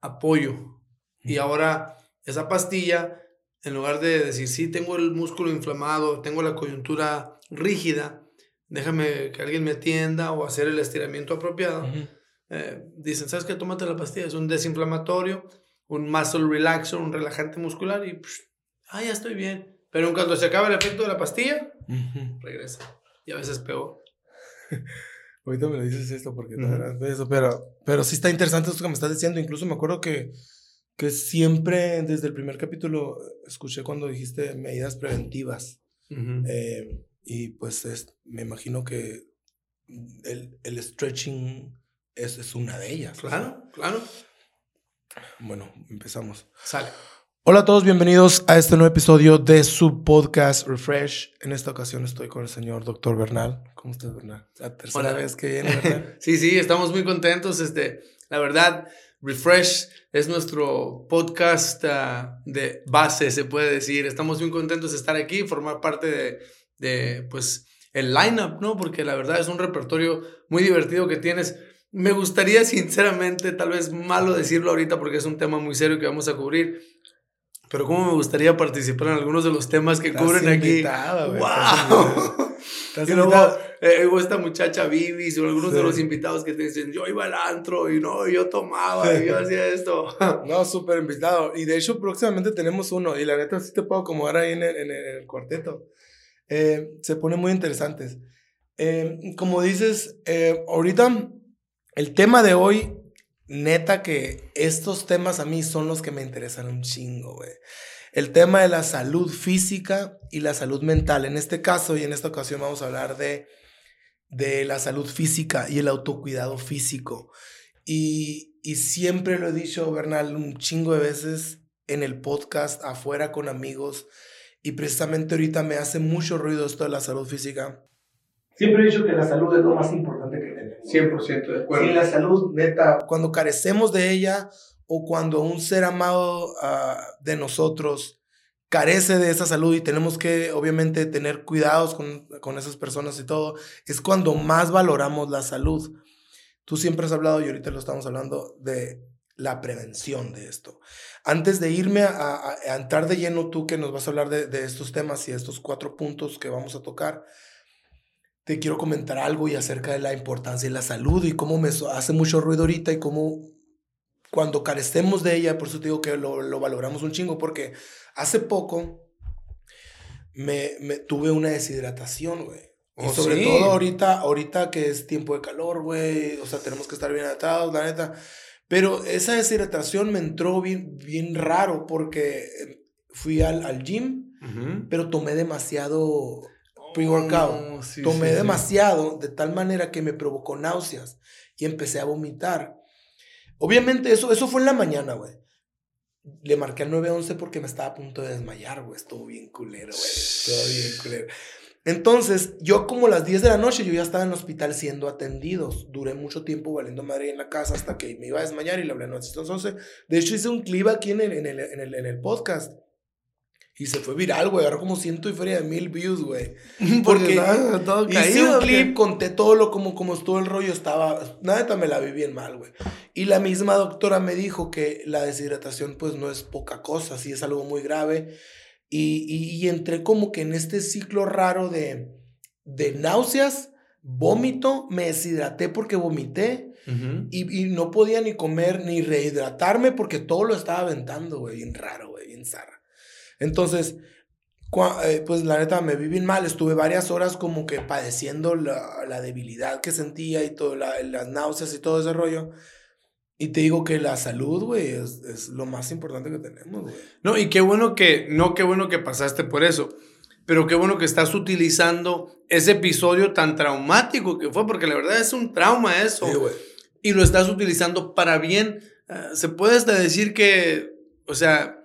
apoyo. Y ahora esa pastilla, en lugar de decir, sí, tengo el músculo inflamado, tengo la coyuntura rígida, déjame que alguien me atienda o hacer el estiramiento apropiado, eh, dicen, ¿sabes qué? Tómate la pastilla, es un desinflamatorio, un muscle relaxer, un relajante muscular y, ah, ya estoy bien. Pero cuando se acaba el efecto de la pastilla, regresa. Y a veces peor. Ahorita me lo dices esto porque eso, pero, pero sí está interesante esto que me estás diciendo. Incluso me acuerdo que, que siempre desde el primer capítulo escuché cuando dijiste medidas preventivas. Eh, y pues es, me imagino que el, el stretching es, es, una de ellas. Claro, claro. Bueno, empezamos. Sale. Hola a todos, bienvenidos a este nuevo episodio de su podcast Refresh. En esta ocasión estoy con el señor Dr. Bernal. ¿Cómo estás, Bernal? La tercera vez que viene, ¿verdad? sí, sí, estamos muy contentos. Este, la verdad, Refresh es nuestro podcast uh, de base, se puede decir. Estamos muy contentos de estar aquí, formar parte de, de pues, el lineup, ¿no? Porque la verdad es un repertorio muy divertido que tienes. Me gustaría, sinceramente, tal vez malo decirlo ahorita porque es un tema muy serio que vamos a cubrir, pero cómo me gustaría participar en algunos de los temas que cubren aquí. ¡Wow! y luego eh, esta muchacha Vivi o algunos de los invitados que te dicen, yo iba al antro y no, yo tomaba y yo hacía esto. no, súper invitado. Y de hecho próximamente tenemos uno y la neta sí te puedo acomodar ahí en el, en el cuarteto. Eh, se ponen muy interesantes. Eh, como dices, ahorita el tema de hoy neta que estos temas a mí son los que me interesan un chingo, güey. El tema de la salud física y la salud mental. En este caso y en esta ocasión vamos a hablar de, de la salud física y el autocuidado físico. Y, y siempre lo he dicho, Bernal, un chingo de veces en el podcast, afuera con amigos. Y precisamente ahorita me hace mucho ruido esto de la salud física. Siempre he dicho que la salud es lo más importante 100% de acuerdo. Sin la salud, neta, cuando carecemos de ella o cuando un ser amado ah, de nosotros carece de esa salud y tenemos que, obviamente, tener cuidados con, con esas personas y todo, es cuando más valoramos la salud. Tú siempre has hablado, y ahorita lo estamos hablando, de la prevención de esto. Antes de irme a, a, entrar de lleno, tú que nos vas a hablar de, de, estos temas y estos cuatro puntos que vamos a tocar, te quiero comentar algo y acerca de la importancia de la salud y cómo me hace mucho ruido ahorita y cómo cuando carecemos de ella, por eso te digo que lo, lo valoramos un chingo, porque hace poco me, me tuve una deshidratación, güey. Y oh, sobre todo ahorita, ahorita que es tiempo de calor, güey, o sea, tenemos que estar bien atados, la neta. Pero esa deshidratación me entró bien, bien raro porque fui al, al gym, pero tomé demasiado pre-workout. Tomé demasiado de tal manera que me provocó náuseas y empecé a vomitar. Obviamente eso, eso fue en la mañana, güey. Le marqué al 911 porque me estaba a punto de desmayar, güey. Estuvo bien culero, güey. Estuvo bien culero. Entonces, yo como a las 10 de la noche, yo ya estaba en el hospital siendo atendidos. Duré mucho tiempo valiendo madre en la casa hasta que me iba a desmayar y le hablé a 911. De hecho, hice un clip aquí en el, en el, en el, en el podcast y se fue viral, güey. Agarró como ciento y feria de mil views, güey. Porque todo hice un clip, conté todo lo como, como estuvo el rollo. Estaba, nada, me la vi bien mal, güey. Y la misma doctora me dijo que la deshidratación, pues, no es poca cosa. Sí es algo muy grave. Y, y, entré como que en este ciclo raro de, de náuseas, vómito. Me deshidraté porque vomité. y, y, no podía ni comer ni rehidratarme porque todo lo estaba aventando, güey. Bien raro, güey. Bien zarra. Entonces, eh, pues la neta me vi bien mal, estuve varias horas como que padeciendo la, la debilidad que sentía y todo, las náuseas y todo ese rollo. Y te digo que la salud, güey, es, es, lo más importante que tenemos, güey. No, y qué bueno que, no, qué bueno que pasaste por eso, pero qué bueno que estás utilizando ese episodio tan traumático que fue, porque la verdad es un trauma eso. Sí, güey. Y lo estás utilizando para bien. Uh, se puede hasta decir que, o sea,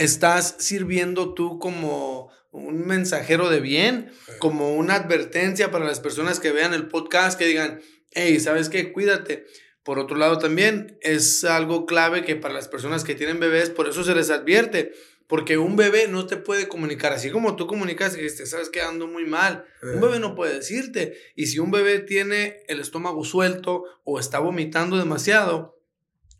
estás sirviendo tú como un mensajero de bien, como una advertencia para las personas que vean el podcast, que digan, hey, ¿sabes qué? Cuídate. Por otro lado, también es algo clave que para las personas que tienen bebés, por eso se les advierte, porque un bebé no te puede comunicar, así como tú comunicas y te sabes que ando muy mal. Un bebé no puede decirte. Y si un bebé tiene el estómago suelto o está vomitando demasiado,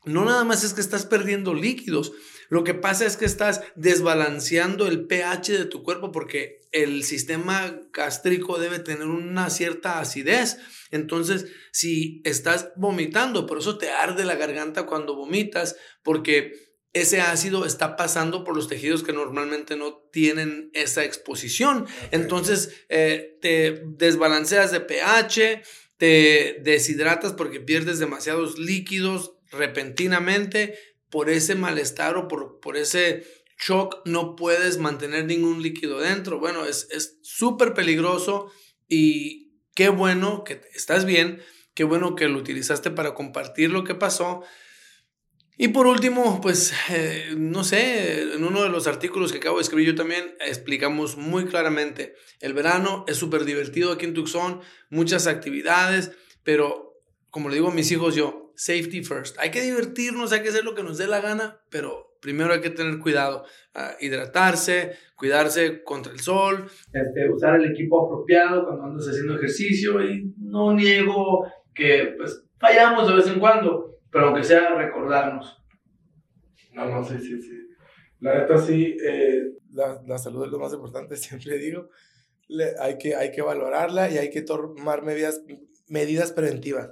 no nada más es que estás perdiendo líquidos, lo que pasa es que estás desbalanceando el pH de tu cuerpo porque el sistema gástrico debe tener una cierta acidez. Entonces, si estás vomitando, por eso te arde la garganta cuando vomitas, porque ese ácido está pasando por los tejidos que normalmente no tienen esa exposición. Entonces, eh, te desbalanceas de pH, te deshidratas porque pierdes demasiados líquidos repentinamente por ese malestar o por, por ese shock no puedes mantener ningún líquido dentro. Bueno, es súper peligroso y qué bueno que estás bien, qué bueno que lo utilizaste para compartir lo que pasó. Y por último, pues, eh, no sé, en uno de los artículos que acabo de escribir yo también explicamos muy claramente, el verano es súper divertido aquí en Tucson, muchas actividades, pero como le digo a mis hijos yo, safety first. Hay que divertirnos, hay que hacer lo que nos dé la gana, pero primero hay que tener cuidado, ah, hidratarse, cuidarse contra el sol, este, usar el equipo apropiado cuando andas haciendo ejercicio y no niego que pues fallamos de vez en cuando, pero aunque sea recordarnos. No, no, sí, sí, sí. La neta sí, eh, la, la, salud es lo más importante, siempre digo. Le, hay, que, hay que valorarla y hay que tomar medidas, medidas preventivas.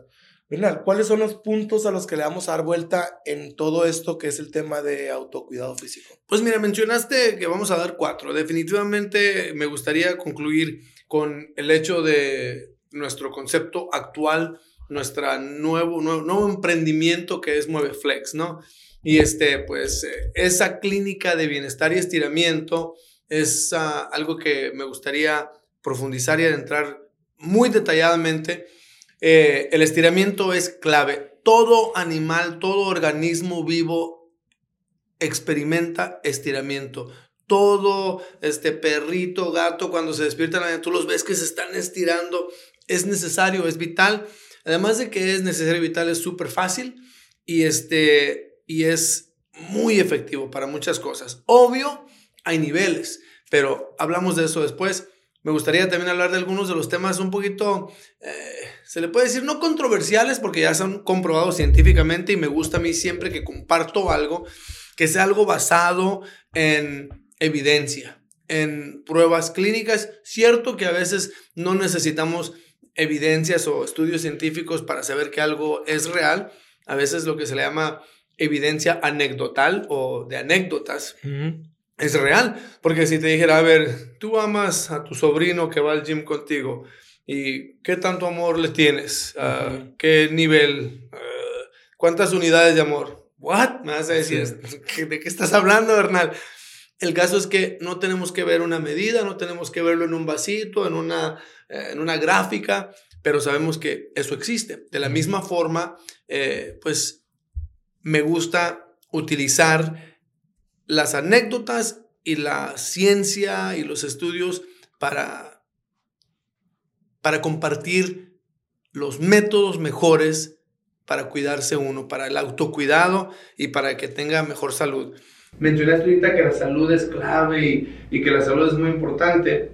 Bernal, ¿cuáles son los puntos a los que le vamos a dar vuelta en todo esto que es el tema de autocuidado físico? Pues mira, mencionaste que vamos a dar cuatro. Definitivamente me gustaría concluir con el hecho de nuestro concepto actual, nuestro nuevo, nuevo, emprendimiento que es MueveFlex, ¿no? Y este, pues, eh, esa clínica de bienestar y estiramiento es ah, algo que me gustaría profundizar y adentrar muy detalladamente eh, el estiramiento es clave. Todo animal, todo organismo vivo experimenta estiramiento. Todo este perrito, gato, cuando se despiertan, tú los ves que se están estirando. Es necesario, es vital. Además de que es necesario y vital, es súper fácil y, este, y es muy efectivo para muchas cosas. Obvio, hay niveles, pero hablamos de eso después. Me gustaría también hablar de algunos de los temas un poquito, eh, se le puede decir, no controversiales, porque ya son comprobados científicamente y me gusta a mí siempre que comparto algo, que sea algo basado en evidencia, en pruebas clínicas. Cierto que a veces no necesitamos evidencias o estudios científicos para saber que algo es real. A veces lo que se le llama evidencia anecdotal o de anécdotas es real. Porque si te dijera, a ver, tú amas a tu sobrino que va al gym contigo y qué tanto amor le tienes, uh, qué nivel, uh, cuántas unidades de amor. ¿What? Me vas a decir, ¿de qué estás hablando, Bernal? El caso es que no tenemos que ver una medida, no tenemos que verlo en un vasito, en una, eh, en una gráfica, pero sabemos que eso existe. De la misma forma, eh, pues me gusta utilizar las anécdotas y la ciencia y los estudios para, para compartir los métodos mejores para cuidarse uno, para el autocuidado y para que tenga mejor salud. Mencionaste ahorita que la salud es clave y, y que la salud es muy importante.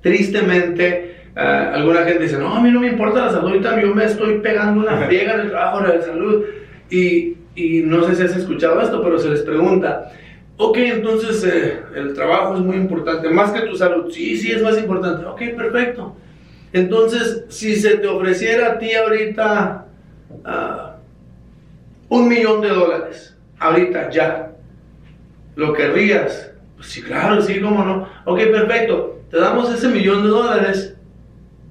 Tristemente, ah, alguna gente dice, no, a mí no me importa la salud, ahorita yo me estoy pegando una friega en el trabajo de salud. Y y no sé si has escuchado esto, pero se les pregunta, ok, entonces eh, el trabajo es muy importante, más que tu salud, sí, sí es más importante, ok, perfecto. Entonces, si se te ofreciera a ti ahorita ah, un millón de dólares, ahorita ya, ¿lo querrías? Pues sí, claro, sí, cómo no. Ok, perfecto, te damos ese millón de dólares,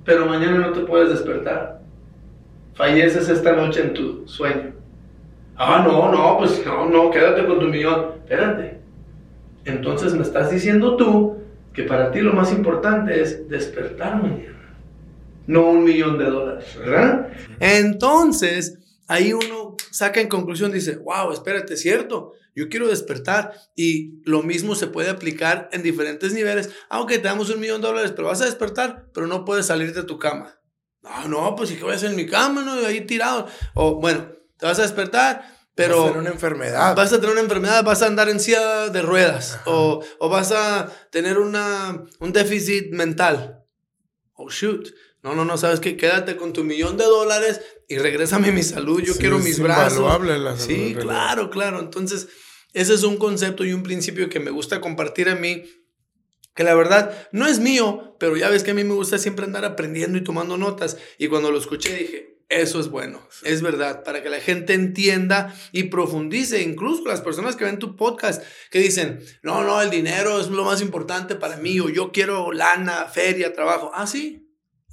pero mañana no te puedes despertar. Falleces esta noche en tu sueño. Ah, no, no, pues no, no, quédate con tu millón. Espérate. Entonces me estás diciendo tú que para ti lo más importante es despertar mañana, no un millón de dólares, ¿verdad? Entonces, ahí uno saca en conclusión, dice, wow, espérate, cierto, yo quiero despertar y lo mismo se puede aplicar en diferentes niveles. Aunque te damos un millón de dólares, pero vas a despertar, pero no puedes salir de tu cama. No, no, pues ¿y qué voy a hacer en mi cama? No, ahí tirado. O bueno, te vas a despertar, pero... Vas a tener una enfermedad. Vas a tener una enfermedad, vas a andar en silla de ruedas o, o, vas a tener una, un déficit mental. Oh, shoot. No, no, no, sabes que quédate con tu millón de dólares y regrésame mi salud. Yo quiero mis brazos. La salud, sí, claro, claro. Entonces, ese es un concepto y un principio que me gusta compartir a mí, que la verdad no es mío, pero ya ves que a mí me gusta siempre andar aprendiendo y tomando notas. Y cuando lo escuché dije, eso es bueno, es verdad, para que la gente entienda y profundice, incluso las personas que ven tu podcast, que dicen, no, no, el dinero es lo más importante para mí, o yo quiero lana, feria, trabajo. Ah, sí,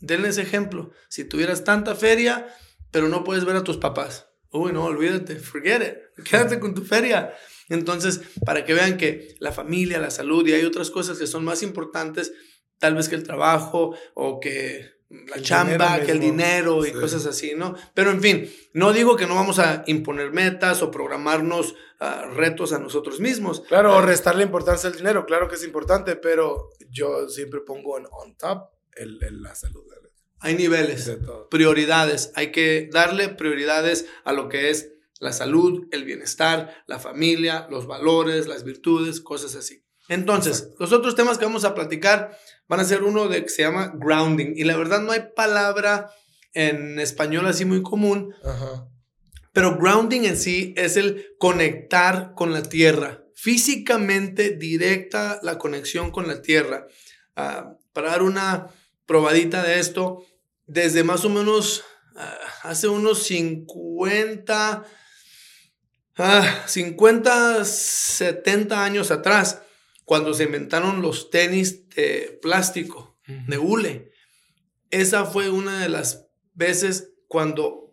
denle ese ejemplo. Si tuvieras tanta feria, pero no puedes ver a tus papás. Uy, no, olvídate, forget it, quédate con tu feria. Entonces, para que vean que la familia, la salud y hay otras cosas que son más importantes, tal vez que el trabajo o que la chamba, que el dinero y cosas así, ¿no? Pero en fin, no digo que no vamos a imponer metas o programarnos ah, retos a nosotros mismos. Claro, o restarle importancia al dinero, claro que es importante, pero yo siempre pongo en on top el, la salud. Hay niveles, prioridades, hay que darle prioridades a lo que es la salud, el bienestar, la familia, los valores, las virtudes, cosas así. Entonces, los otros temas que vamos a platicar van a ser uno de que se llama grounding. Y la verdad no hay palabra en español así muy común. Pero grounding en sí es el conectar con la tierra. Físicamente directa la conexión con la tierra. Ah, para dar una probadita de esto, desde más o menos ah, hace unos 50, 50, 70 años atrás, cuando se inventaron los tenis de plástico, de hule. Esa fue una de las veces cuando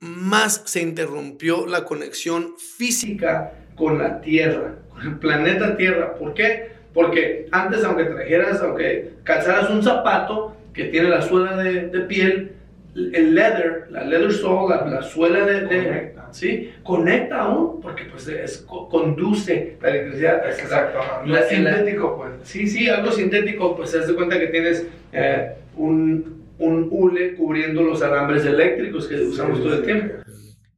más se interrumpió la conexión física con la Tierra, con el planeta Tierra. ¿Por qué? Porque antes, aunque trajeras, aunque calzaras un zapato que tiene la suela de, de piel, el leather, la leather sole, la, suela de, conecta. ¿sí? conecta aún porque pues es, conduce la electricidad. Exacto, no es sintético pues. Sí, sí, algo sintético, pues se das cuenta que tienes eh, un, un, hule cubriendo los alambres eléctricos que usamos todo el tiempo.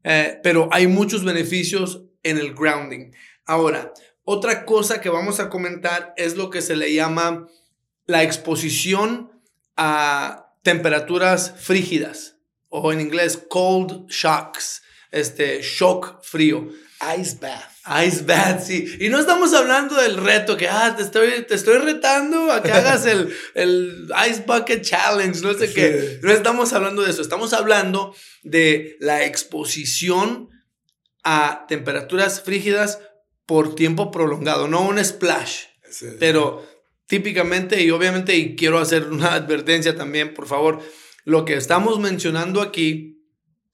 Eh, pero hay muchos beneficios en el grounding. Ahora, otra cosa que vamos a comentar es lo que se le llama la exposición a temperaturas frígidas o en inglés cold shocks, este shock frío. Ice bath. Ice bath, sí. Y no estamos hablando del reto que, ah, te estoy, te estoy retando a que hagas el, el Ice Bucket Challenge, no sé qué. No estamos hablando de eso. Estamos hablando de la exposición a temperaturas frígidas por tiempo prolongado, no un splash. Pero típicamente, y obviamente, y quiero hacer una advertencia también, por favor, lo que estamos mencionando aquí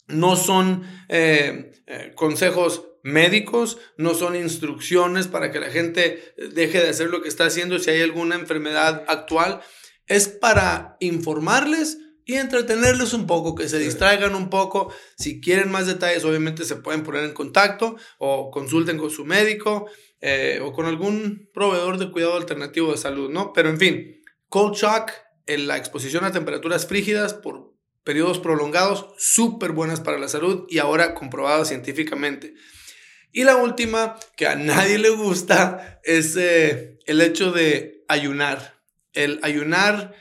no son eh, eh, consejos médicos, no son instrucciones para que la gente deje de hacer lo que está haciendo si hay alguna enfermedad actual, es para informarles y entretenerles un poco, que se distraigan un poco. Si quieren más detalles, obviamente se pueden poner en contacto o consulten con su médico. Eh, o con algún proveedor de cuidado alternativo de salud, ¿no? Pero en fin, cold shock, en la exposición a temperaturas frígidas por periodos prolongados, súper buenas para la salud y ahora comprobadas científicamente. Y la última, que a nadie le gusta, es eh, el hecho de ayunar. El ayunar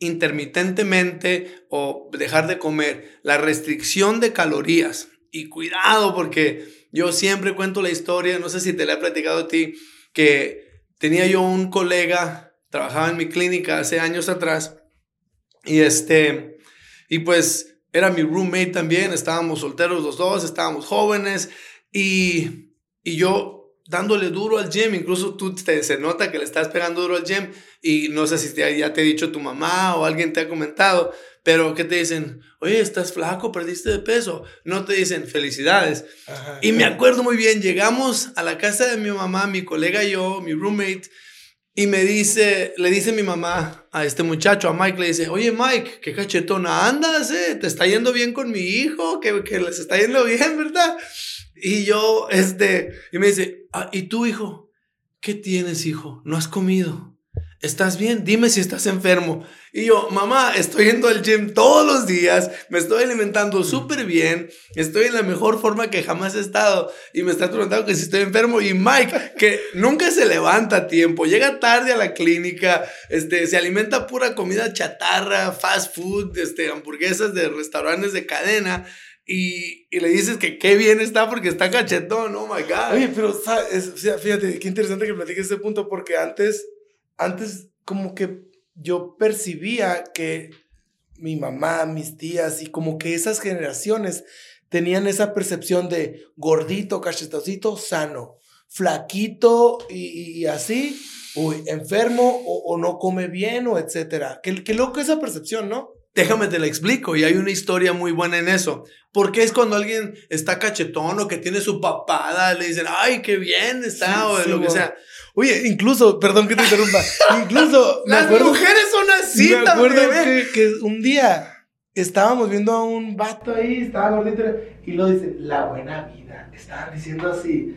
intermitentemente o dejar de comer, la restricción de calorías. Y cuidado porque yo siempre cuento la historia, no sé si te la he platicado a ti, que tenía yo un colega, trabajaba en mi clínica hace años atrás, y este, y pues era mi roommate también, estábamos solteros los dos, estábamos jóvenes, y, y yo dándole duro al gym, incluso tú te, se nota que le estás pegando duro al gym, y no sé si ya te ha dicho tu mamá o alguien te ha comentado, pero ¿qué te dicen? Oye, estás flaco, perdiste de peso. No te dicen felicidades. Y me acuerdo muy bien, llegamos a la casa de mi mamá, mi colega y yo, mi roommate, y me dice, le dice mi mamá a este muchacho, a Mike, le dice, oye Mike, qué cachetona andas, eh? Te está yendo bien con mi hijo, que, que les está yendo bien, ¿verdad? Y yo, este, y me dice, ah, ¿y tú hijo? ¿Qué tienes, hijo? ¿No has comido? ¿estás bien? Dime si estás enfermo. Y yo, mamá, estoy yendo al gym todos los días, me estoy alimentando súper bien, estoy en la mejor forma que jamás he estado. Y me estás preguntando que si estoy enfermo. Y Mike, que nunca se levanta a tiempo, llega tarde a la clínica, este, se alimenta pura comida chatarra, fast food, este, hamburguesas de restaurantes de cadena. Y, y, le dices que qué bien está porque está cachetón, oh my God. Oye, pero fíjate, qué interesante que platiques este punto porque antes, antes como que yo percibía que mi mamá, mis tías y como que esas generaciones tenían esa percepción de gordito, cachetosito, sano, flaquito y, así, uy, enfermo o, no come bien o etcétera. Qué, qué loco esa percepción, ¿no? Déjame te la explico y hay una historia muy buena en eso. Porque es cuando alguien está cachetón o que tiene su papada, le dicen, ay, qué bien está o lo que sea. Oye, incluso, perdón que te interrumpa, incluso... Las mujeres son así Me acuerdo que, que, un día estábamos viendo a un vato ahí, estaba gordito, y lo dice, la buena vida. Estaba diciendo así.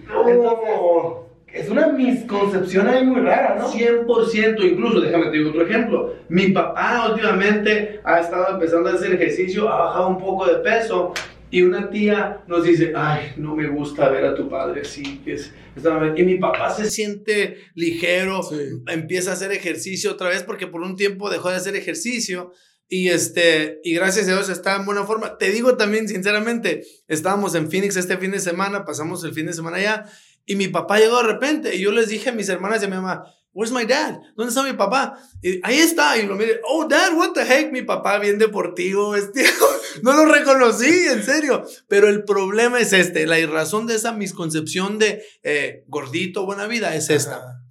Es una misconcepción ahí muy rara, ¿no? 100%, incluso, déjame te digo otro ejemplo. Mi papá últimamente ha estado empezando a hacer ejercicio, ha bajado un poco de peso y una tía nos dice, ay, no me gusta ver a tu padre así. Es, y mi papá se siente ligero, empieza a hacer ejercicio otra vez porque por un tiempo dejó de hacer ejercicio. Y, este, y gracias a Dios está en buena forma. Te digo también, sinceramente, estábamos en Phoenix este fin de semana, pasamos el fin de semana allá y mi papá llegó de repente y yo les dije a mis hermanas y a mi mamá, Where's my dad? ¿Dónde está mi papá? Y ahí está. Y lo mire, oh, dad, what the heck? Mi papá bien deportivo, vestido. No lo reconocí, en serio. Pero el problema es este. La razón de esa misconcepción de eh, gordito, buena vida es esta.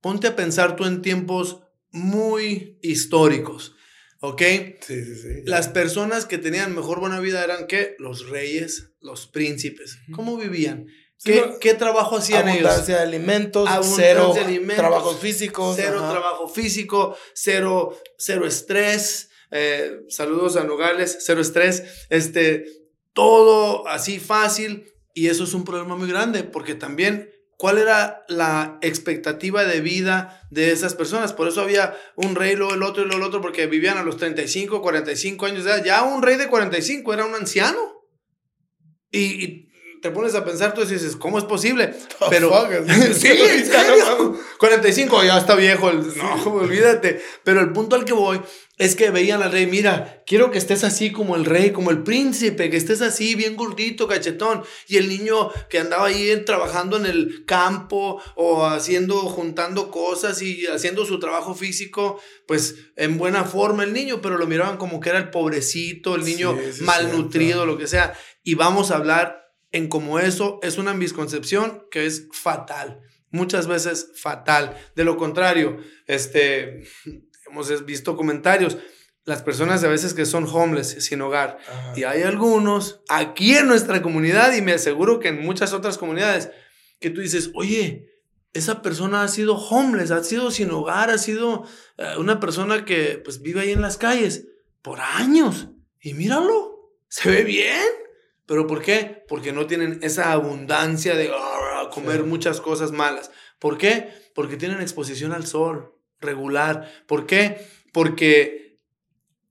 Ponte a pensar tú en tiempos muy históricos. ¿Ok? Sí, sí, sí. Las personas que tenían mejor buena vida eran ¿qué? Los reyes, los príncipes. ¿Cómo vivían? ¿Qué, trabajo hacían abundancia ellos? De alimentos, cero de alimentos, trabajo físico. Cero trabajo físico, cero, cero estrés. Eh, saludos a Nogales, cero estrés. Este, todo así fácil. Y eso es un problema muy grande porque también cuál era la expectativa de vida de esas personas. Por eso había un rey, luego el otro y luego el otro, porque vivían a los 35, 45 años de edad. Ya un rey de 45 era un anciano. y te pones a pensar, tú dices, ¿cómo es posible? Pero. sí, 45, ya está viejo. no, olvídate. Pero el punto al que voy es que veían al rey, mira, quiero que estés así como el rey, como el príncipe, que estés así, bien gordito, cachetón. Y el niño que andaba ahí trabajando en el campo o haciendo, juntando cosas y haciendo su trabajo físico, pues en buena forma el niño, pero lo miraban como que era el pobrecito, el niño malnutrido, lo que sea. Y vamos a hablar en cómo eso es una misconcepción que es fatal, muchas veces fatal. De lo contrario, este, hemos visto comentarios, las personas a veces que son homeless, sin hogar, y hay algunos aquí en nuestra comunidad y me aseguro que en muchas otras comunidades, que tú dices, oye, esa persona ha sido homeless, ha sido sin hogar, ha sido eh, una persona que pues vive ahí en las calles por años. Y míralo, se ve bien. ¿Pero por qué? Porque no tienen esa abundancia de ah, comer muchas cosas malas. ¿Por qué? Porque tienen exposición al sol regular. ¿Por qué? Porque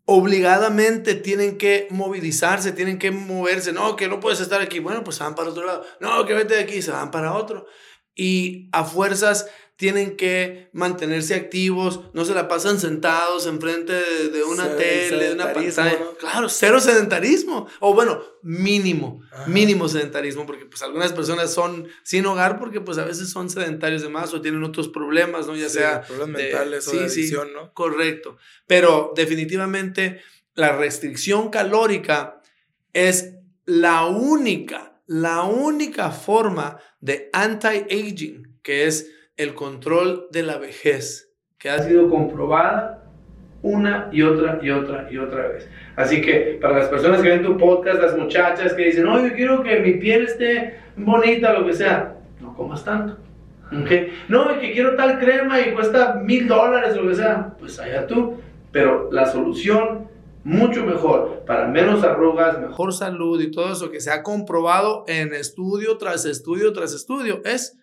obligadamente tienen que movilizarse, tienen que moverse. No, que no puedes estar aquí. Bueno, pues se van para otro lado. No, que vete de aquí, se van para otro. Y a fuerzas tienen que mantenerse activos, no se la pasan sentados enfrente de, una tele, de una pantalla. Claro, cero sedentarismo. O bueno, mínimo, mínimo sedentarismo, porque pues algunas personas son sin hogar porque pues a veces son sedentarios de más o tienen otros problemas, ¿no? Ya sea... Problemas mentales o de adicción, ¿no? Correcto. Pero definitivamente la restricción calórica es la única, la única forma de anti-aging, que es el control de la vejez, que ha sido comprobada una y otra y otra y otra vez. Así que para las personas que ven tu podcast, las muchachas que dicen, no, yo quiero que mi piel esté bonita, lo que sea, no comas tanto. ¿Okay? No, que quiero tal crema y cuesta mil dólares, lo que sea, pues allá tú. Pero la solución mucho mejor, para menos arrugas, mejor salud y todo eso que se ha comprobado en estudio tras estudio tras estudio, es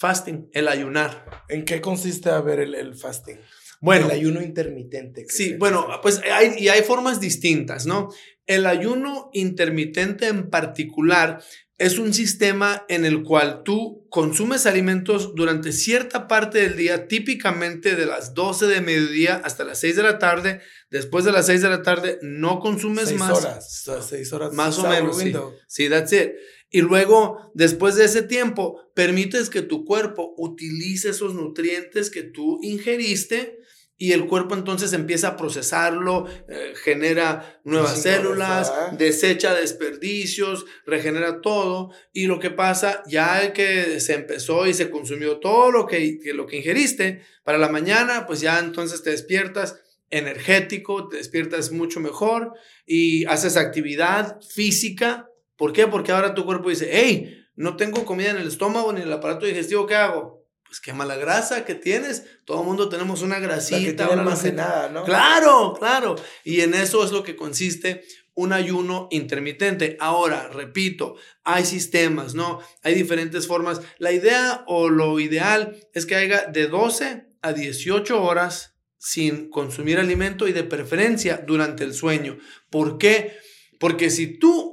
Fasting, el ayunar. ¿En qué consiste a ver el, el fasting? Bueno. El ayuno intermitente. Sí, bueno, pues hay, y hay formas distintas, ¿no? El ayuno intermitente en particular es un sistema en el cual tú consumes alimentos durante cierta parte del día, típicamente de las 12 de mediodía hasta las 6 de la tarde. Después de las 6 de la tarde no consumes seis más. Horas, seis horas. Más o menos. Sí. sí, that's it. Y luego, después de ese tiempo, permites que tu cuerpo utilice esos nutrientes que tú ingeriste y el cuerpo entonces empieza a procesarlo, eh, genera nuevas células, desecha desperdicios, regenera todo y lo que pasa ya que se empezó y se consumió todo lo que, lo que ingeriste, para la mañana pues ya entonces te despiertas energético, te despiertas mucho mejor y haces actividad física. ¿Por qué? Porque ahora tu cuerpo dice, hey, no tengo comida en el estómago ni en el aparato digestivo, ¿qué hago? pues quema la grasa que tienes. Todo el mundo tenemos una grasita. La almacenada, ¿no? Claro, claro. Y en eso es lo que consiste un ayuno intermitente. Ahora, repito, hay sistemas, ¿no? Hay diferentes formas. La idea o lo ideal es que haya de 12 a 18 horas sin consumir alimento y de preferencia durante el sueño. ¿Por qué? Porque si tú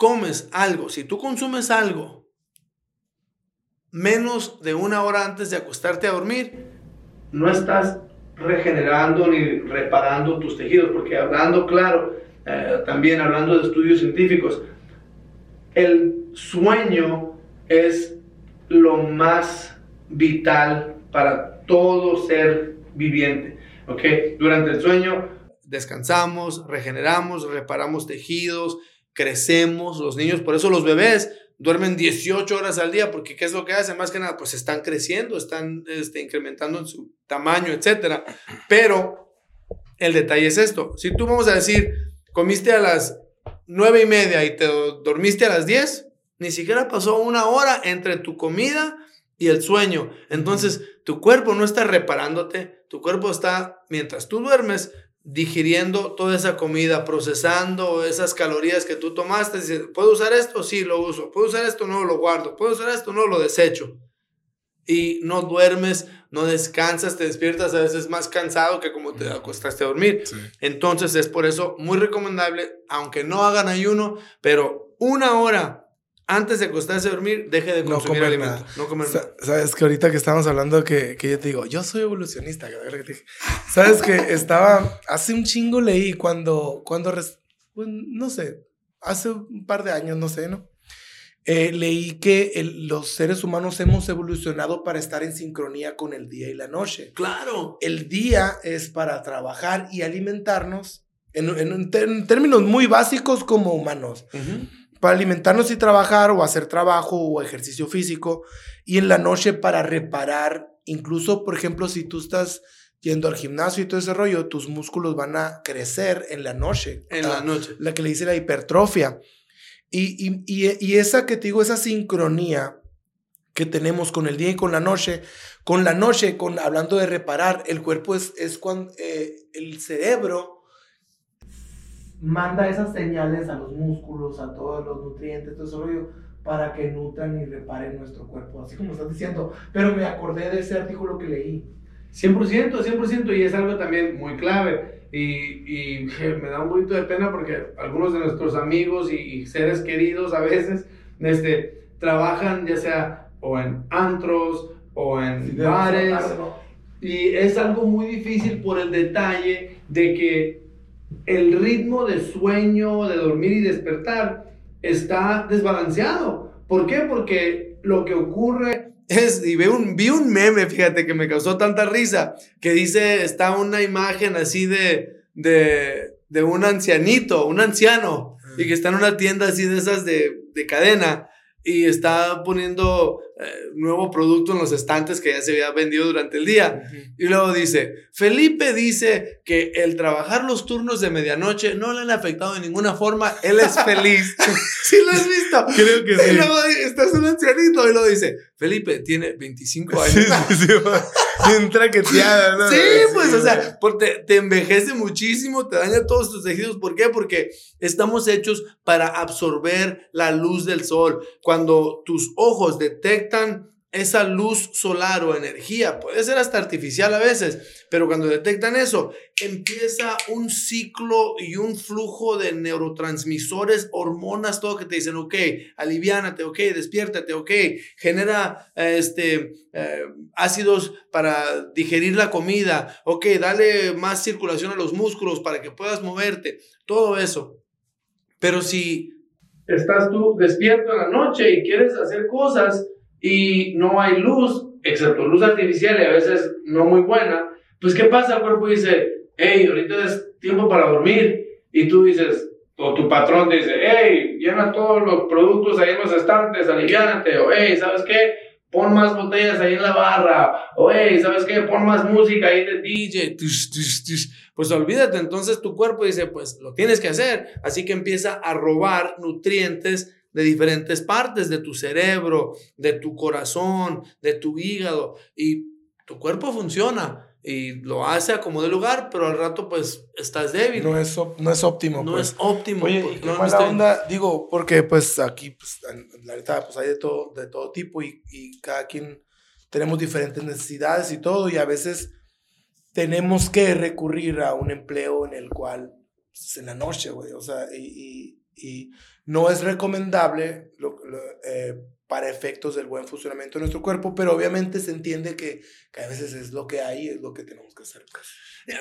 comes algo, si tú consumes algo menos de una hora antes de acostarte a dormir, no estás regenerando ni reparando tus tejidos, porque hablando claro, eh, también hablando de estudios científicos, el sueño es lo más vital para todo ser viviente. ¿ok? Durante el sueño descansamos, regeneramos, reparamos tejidos, crecemos, los niños, por eso los bebés duermen 18 horas al día, porque ¿qué es lo que hacen? Más que nada, pues están creciendo, están este, incrementando en su tamaño, etc. Pero el detalle es esto, si tú vamos a decir, comiste a las 9 y media y te dormiste a las 10, ni siquiera pasó una hora entre tu comida y el sueño. Entonces, tu cuerpo no está reparándote, tu cuerpo está, mientras tú duermes, digiriendo toda esa comida, procesando esas calorías que tú tomaste. ¿Puedo usar esto? Sí, lo uso. ¿Puedo usar esto? No, lo guardo. ¿Puedo usar esto? No, lo desecho. Y no duermes, no descansas, te despiertas a veces más cansado que como te acostaste a dormir. Entonces es por eso muy recomendable, aunque no hagan ayuno, pero una hora antes de acostarse a dormir, deje de consumir alimentos. No comer nada. Sabes que ahorita que estamos hablando que, que yo te digo, yo soy evolucionista. Sabes que estaba, hace un chingo leí cuando, cuando, no sé, hace un par de años, no sé, ¿no? Eh, leí que los seres humanos hemos evolucionado para estar en sincronía con el día y la noche. Claro. El día es para trabajar y alimentarnos en, en, términos muy básicos como humanos para alimentarnos y trabajar o hacer trabajo o ejercicio físico y en la noche para reparar, incluso por ejemplo si tú estás yendo al gimnasio y todo ese rollo, tus músculos van a crecer en la noche. En la, noche. La que le dice la hipertrofia. Y, y, y, esa que te digo, esa sincronía que tenemos con el día y con la noche, con la noche, con hablando de reparar, el cuerpo es, es cuando eh, el cerebro manda esas señales a los músculos, a todos los nutrientes, todo ese rollo, para que nutran y reparen nuestro cuerpo, así como estás diciendo. Pero me acordé de ese artículo que leí. 100%, 100%, y es algo también muy clave. Y, y me da un poquito de pena porque algunos de nuestros amigos y, seres queridos a veces este, trabajan ya sea o en antros o en bares. Y es algo muy difícil por el detalle de que el ritmo de sueño, de dormir y despertar está desbalanceado. ¿Por qué? Porque lo que ocurre es, y vi un, vi un meme, fíjate, que me causó tanta risa, que dice, está una imagen así de, de, de un ancianito, un anciano, y que está en una tienda así de esas de, de cadena, y está poniendo nuevo producto en los estantes que ya se había vendido durante el día. Y luego dice, Felipe dice que el trabajar los turnos de medianoche no le han afectado de ninguna forma, él es feliz. ¿Sí lo has visto? Creo que sí. Y luego estás un ancianito y luego dice, Felipe tiene 25 años. Sí, sí, sí, bien traqueteada, ¿no? Sí, pues, o sea, te, te envejece muchísimo, te daña todos tus tejidos. ¿Por qué? Porque estamos hechos para absorber la luz del sol. Cuando tus ojos detectan esa luz solar o energía, puede ser hasta artificial a veces, pero cuando detectan eso, empieza un ciclo y un flujo de neurotransmisores, hormonas, todo que te dicen, ok, aliviánate, ok, despiértate, ok, genera este, eh, ácidos para digerir la comida, ok, dale más circulación a los músculos para que puedas moverte, todo eso. Pero si estás tú despierto en la noche y quieres hacer cosas, y no hay luz, excepto luz artificial y a veces no muy buena, pues ¿qué pasa? El cuerpo dice, hey, ahorita es tiempo para dormir. Y tú dices, o tu patrón te dice, hey, llena todos los productos ahí en los estantes, aliviánate, o hey, ¿sabes qué? Pon más botellas ahí en la barra, o hey, ¿sabes qué? Pon más música ahí de DJ. Pues olvídate, entonces tu cuerpo dice, pues lo tienes que hacer. Así que empieza a robar nutrientes de diferentes partes de tu cerebro, de tu corazón, de tu hígado y tu cuerpo funciona y lo hace a como de lugar, pero al rato pues estás débil. No es, no es óptimo. No pues. es óptimo. Oye, pues, qué mala onda, digo, porque pues aquí, pues, la verdad, pues hay de todo, de todo tipo y, y cada quien tenemos diferentes necesidades y todo y a veces tenemos que recurrir a un empleo en el cual, pues, en la noche, güey, o sea, y, y, y no es recomendable eh, para efectos del buen funcionamiento de nuestro cuerpo, pero obviamente se entiende que, que, a veces es lo que hay, es lo que tenemos que hacer. Pues.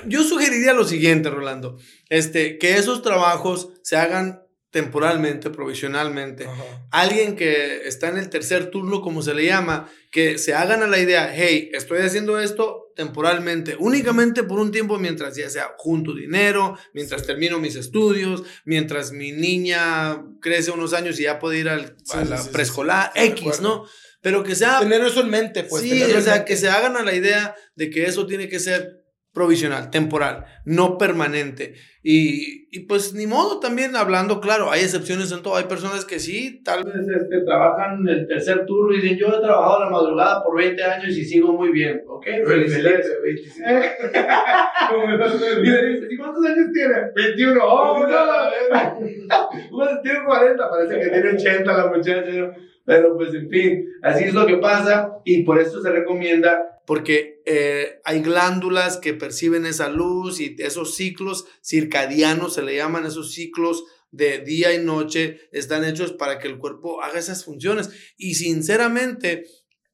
Yo sugeriría lo siguiente, Rolando, este, que esos trabajos se hagan temporalmente, provisionalmente. Alguien que está en el tercer turno, como se le llama, que se hagan a la idea, hey, estoy haciendo esto temporalmente, únicamente por un tiempo mientras ya sea junto dinero, mientras termino mis estudios, mientras mi niña crece unos años y ya puede ir al, a la preescolar, X, ¿no? Pero que sea... Tener eso en mente, pues. Sí, o sea, que se hagan a la idea de que eso tiene que ser provisional, temporal, no permanente. Y, y, pues ni modo también hablando, claro, hay excepciones en todo. Hay personas que sí, tal vez este, trabajan el tercer turno y dicen, yo he trabajado la madrugada por 20 años y sigo muy bien. Ok, felicidades. ¿Y cuántos años tiene? 21. Oh, no. tiene 40, parece que tiene 80 la muchacha. Pero pues en fin, así es lo que pasa y por eso se recomienda porque eh, hay glándulas que perciben esa luz y esos ciclos circadianos, se le llaman esos ciclos de día y noche, están hechos para que el cuerpo haga esas funciones. Y sinceramente,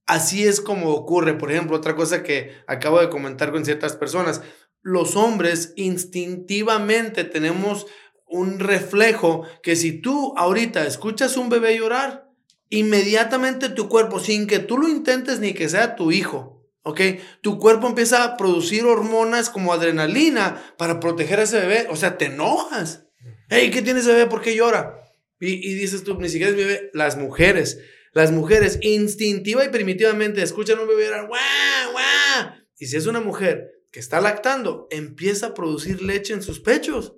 así es como ocurre. Por ejemplo, otra cosa que acabo de comentar con ciertas personas, los hombres instintivamente tenemos un reflejo que si tú ahorita escuchas un bebé llorar, inmediatamente tu cuerpo, sin que tú lo intentes ni que sea tu hijo, ¿ok? Tu cuerpo empieza a producir hormonas como adrenalina para proteger a ese bebé. O sea, te enojas. Hey, ¿qué tiene ese bebé? ¿Por qué llora? Y, dices tú, ni siquiera es bebé. Las mujeres, las mujeres instintiva y primitivamente escuchan a un bebé llorar, ¡guau, guau! Y si es una mujer que está lactando, empieza a producir leche en sus pechos.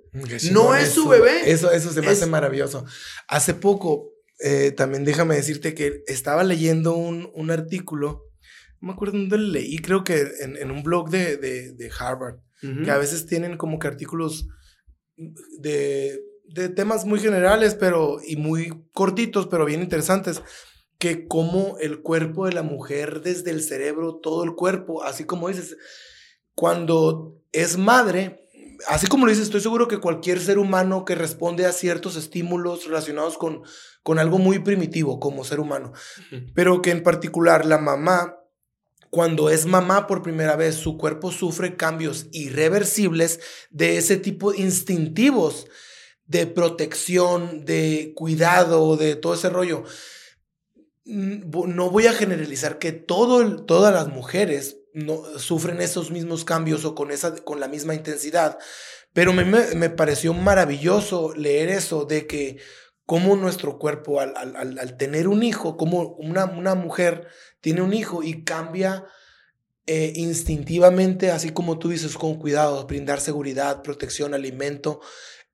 No es su bebé. Eso, eso se me hace maravilloso. Hace poco, eh, también déjame decirte que estaba leyendo un, un artículo no me acuerdo dónde leí, creo que en, en un blog de, de, de Harvard, que a veces tienen como que artículos de, de, temas muy generales, pero y muy cortitos, pero bien interesantes, que como el cuerpo de la mujer desde el cerebro, todo el cuerpo, así como dices, cuando es madre, así como lo dices, estoy seguro que cualquier ser humano que responde a ciertos estímulos relacionados con, con algo muy primitivo como ser humano, pero que en particular la mamá cuando es mamá por primera vez, su cuerpo sufre cambios irreversibles de ese tipo instintivos de protección, de cuidado, de todo ese rollo. Mm, no voy a generalizar que todas las mujeres no, sufren esos mismos cambios o con, esa, con la misma intensidad, pero me, me pareció maravilloso leer eso de que cómo nuestro cuerpo al, al, al, tener un hijo, como una, una mujer tiene un hijo y cambia eh, instintivamente, así como tú dices, con cuidado, brindar seguridad, protección, alimento.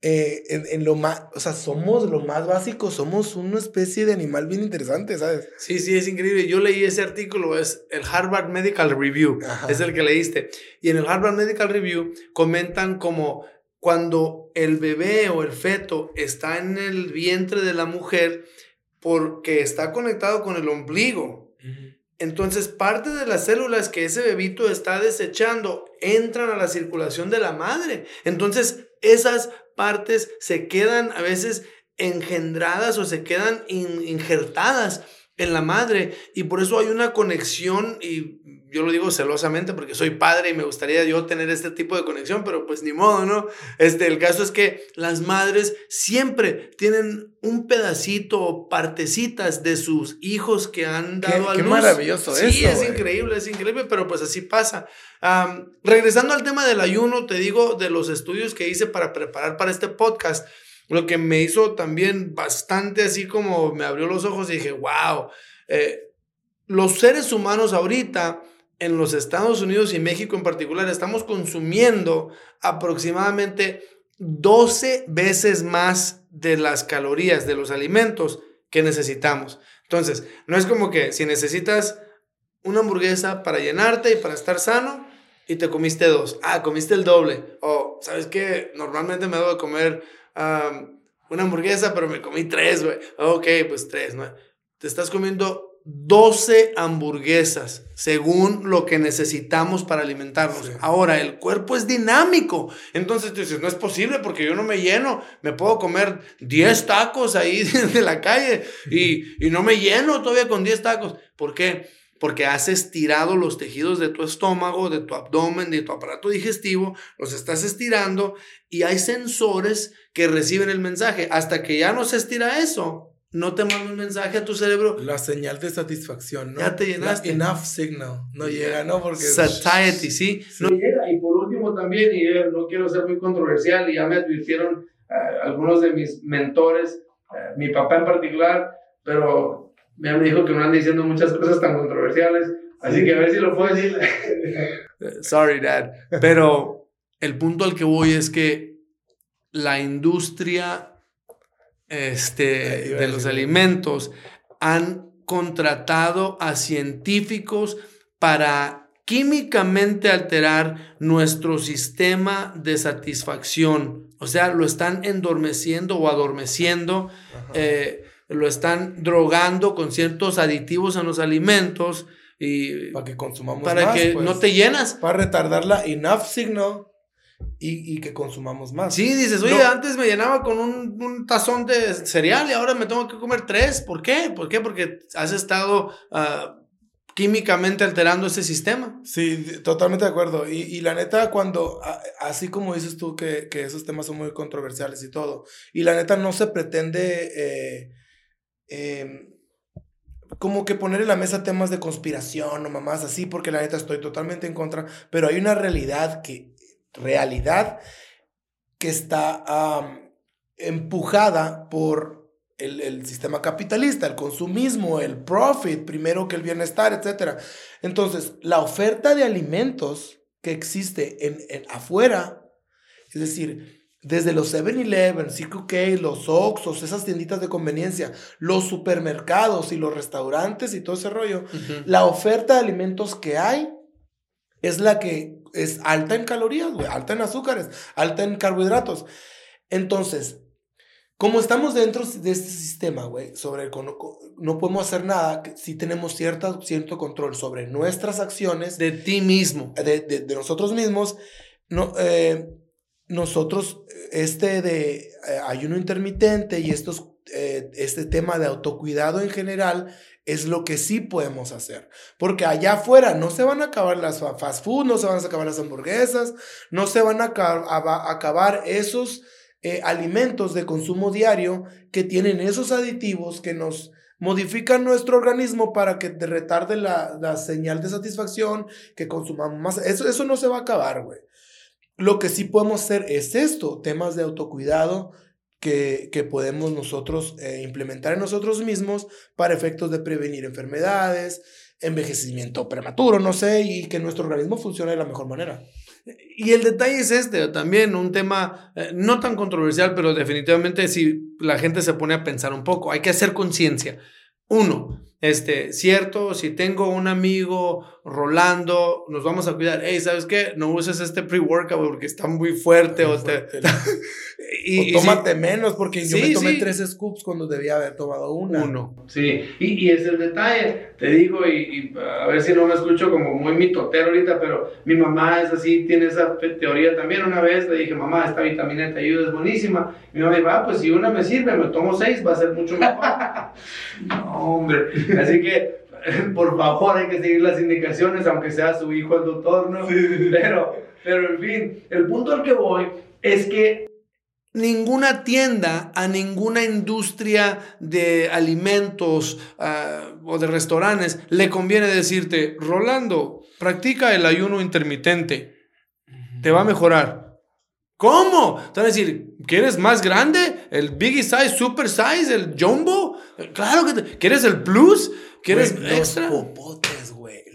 Eh, en, lo más, o sea, somos lo más básico, somos una especie de animal bien interesante, ¿sabes? Sí, sí, es increíble. Yo leí ese artículo, es el Harvard Medical Review, es el que leíste. Y en el Harvard Medical Review comentan como cuando el bebé o el feto está en el vientre de la mujer porque está conectado con el ombligo. entonces parte de las células que ese bebito está desechando entran a la circulación de la madre. Entonces esas partes se quedan a veces engendradas o se quedan injertadas en la madre y por eso hay una conexión y yo lo digo celosamente porque soy padre y me gustaría yo tener este tipo de conexión, pero pues ni modo, ¿no? Este, el caso es que las madres siempre tienen un pedacito o partecitas de sus hijos que han dado a luz. Qué maravilloso sí, Sí, es increíble, es increíble, pero pues así pasa. regresando al tema del ayuno, te digo de los estudios que hice para preparar para este podcast, lo que me hizo también bastante así como me abrió los ojos y dije, wow, eh, los seres humanos ahorita en los Estados Unidos y México en particular estamos consumiendo aproximadamente 12 veces más de las calorías de los alimentos que necesitamos. Entonces, no es como que si necesitas una hamburguesa para llenarte y para estar sano y te comiste dos, ah, comiste el doble. O, ¿sabes qué? Normalmente me debo de comer una hamburguesa, pero me comí tres, güey. Ok, pues tres, ¿no? Te estás comiendo 12 hamburguesas según lo que necesitamos para alimentarnos. Ahora, el cuerpo es dinámico. Entonces tú dices, no es posible porque yo no me lleno. Me puedo comer 10 tacos ahí de la calle y, y no me lleno todavía con 10 tacos. ¿Por qué? Porque has estirado los tejidos de tu estómago, de tu abdomen, de tu aparato digestivo, los estás estirando y hay sensores que reciben el mensaje. Hasta que ya no se estira eso, no te manda un mensaje a tu cerebro. La señal de satisfacción, ¿no? Ya te llenaste. enough signal. No llega, ¿no? Porque. Satiety, ¿sí? No llega. Y por último también, y no quiero ser muy controversial, y ya me advirtieron eh, algunos de mis mentores, eh, mi papá en particular, pero me dijo que no anda diciendo muchas cosas tan controversiales. Así que a ver si lo puedo decir. Sorry, Dad. Pero el punto al que voy es que la industria este, de los alimentos han contratado a científicos para químicamente alterar nuestro sistema de satisfacción. O sea, lo están endormeciendo o adormeciendo, eh, lo están drogando con ciertos aditivos en los alimentos y para que consumamos para que no pues. te llenas. Para retardar la enough signal y, que consumamos más. Sí, dices, oye, antes me llenaba con un, tazón de cereal y ahora me tengo que comer tres. ¿Por qué? ¿Por qué? Porque has estado ah, químicamente alterando ese sistema. Sí, totalmente de acuerdo. Y, la neta, cuando, así como dices tú que, esos temas son muy controversiales y todo, y la neta no se pretende... Eh, em, como que poner en la mesa temas de conspiración o mamás así, porque la neta estoy totalmente en contra, pero hay una realidad que realidad que está empujada por el, sistema capitalista, el consumismo, el profit, primero que el bienestar, etc. Entonces, la oferta de alimentos que existe en, afuera, es decir, desde los 7-Eleven, CQK, los Oxos, esas tienditas de conveniencia, los supermercados y los restaurantes y todo ese rollo, la oferta de alimentos que hay es la que es alta en calorías, güey, alta en azúcares, alta en carbohidratos. Entonces, como estamos dentro de este sistema, güey, sobre el, no, podemos hacer nada si tenemos cierta, cierto control sobre nuestras acciones. De ti mismo. De, de, nosotros mismos. No, eh, nosotros, este de eh, ayuno intermitente y estos, eh, este tema de autocuidado en general es lo que sí podemos hacer. Porque allá afuera no se van a acabar las fast food, no se van a acabar las hamburguesas, no se van a acabar esos eh, alimentos de consumo diario que tienen esos aditivos que nos modifican nuestro organismo para que retarde la, la señal de satisfacción, que consumamos más. Eso, eso no se va a acabar, güey. Lo que sí podemos hacer es esto, temas de autocuidado, que, podemos nosotros eh, implementar en nosotros mismos para efectos de prevenir enfermedades, envejecimiento prematuro, no sé, y que nuestro organismo funcione de la mejor manera. Y el detalle es este, también un tema eh, no tan controversial, pero definitivamente si la gente se pone a pensar un poco, hay que hacer conciencia. Uno, este, cierto, si tengo un amigo, Rolando, nos vamos a cuidar. Hey, ¿sabes qué? No uses este pre-workout porque está muy fuerte. o, te... y, tómate menos porque yo me tomé tres scoops cuando debía haber tomado una. Uno. Sí, y, y es el detalle. Te digo, y, a ver si no me escucho como muy mitotero ahorita, pero mi mamá es así, tiene esa teoría también. Una vez le dije, mamá, esta vitamina te ayuda, es buenísima. mi mamá dijo, ah, pues si una me sirve, me tomo seis, va a ser mucho mejor. no, hombre. Así que, por favor, hay que seguir las indicaciones, aunque sea su hijo el doctor, ¿no? Pero, pero en fin, el punto al que voy es que ninguna tienda, a ninguna industria de alimentos ah, o de restaurantes le conviene decirte, Rolando, practica el ayuno intermitente, te va a mejorar. ¿Cómo? Te van a decir, ¿quieres más grande? ¿El Biggie Size, Super Size, el Jumbo? Claro que te, ¿Quieres el Plus? ¿Quieres extra?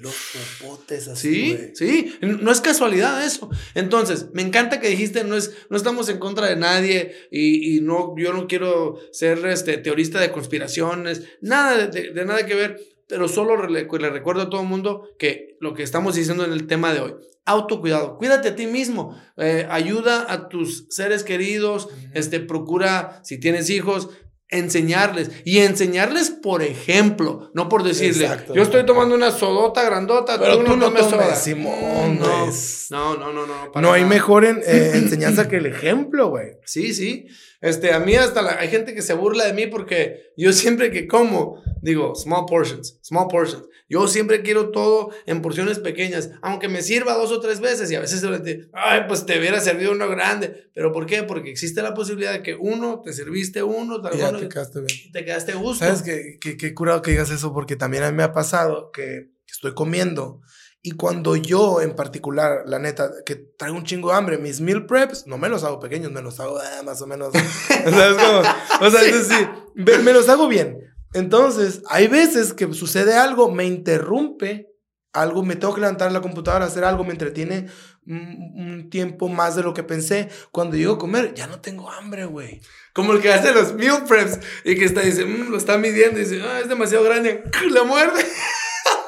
Los popotes así. Sí, sí. No es casualidad eso. Entonces, me encanta que dijiste, no, es, no estamos en contra de nadie y, y no, yo no quiero ser este, teorista de conspiraciones, nada de, de nada que ver pero solo le, recuerdo a todo el mundo que lo que estamos diciendo en el tema de hoy, autocuidado, cuídate a ti mismo, eh, ayuda a tus seres queridos, este, procura, si tienes hijos, enseñarles. Y enseñarles por ejemplo, no por decirle, yo estoy tomando una sodota grandota, pero tú, no, tomes Simón, no, no, no, no, no, no, hay mejor eh, enseñanza que el ejemplo, güey. Sí, sí. Este, a mí hasta la, hay gente que se burla de mí porque yo siempre que como, digo, small portions, small portions. Yo siempre quiero todo en porciones pequeñas, aunque me sirva dos o tres veces y a veces se ay, pues te hubiera servido uno grande. ¿Pero por qué? Porque existe la posibilidad de que uno, te serviste uno, tal ya te quedaste bien. Te quedaste gusto. ¿Sabes qué, qué, qué curado que digas eso? Porque también a mí me ha pasado que estoy comiendo y cuando yo, en particular, la neta, que traigo un chingo de hambre, mis meal preps, no me los hago pequeños, me los hago eh, más o menos. ¿Sabes cómo? O sea, es decir, me los hago bien. Entonces, hay veces que sucede algo, me interrumpe algo, me tengo que levantar la computadora, hacer algo, me entretiene un, tiempo más de lo que pensé. Cuando llego a comer, ya no tengo hambre, güey. Como el que hace los meal preps y que está, dice, mm, lo está midiendo y dice, ah, es demasiado grande, lo muerde.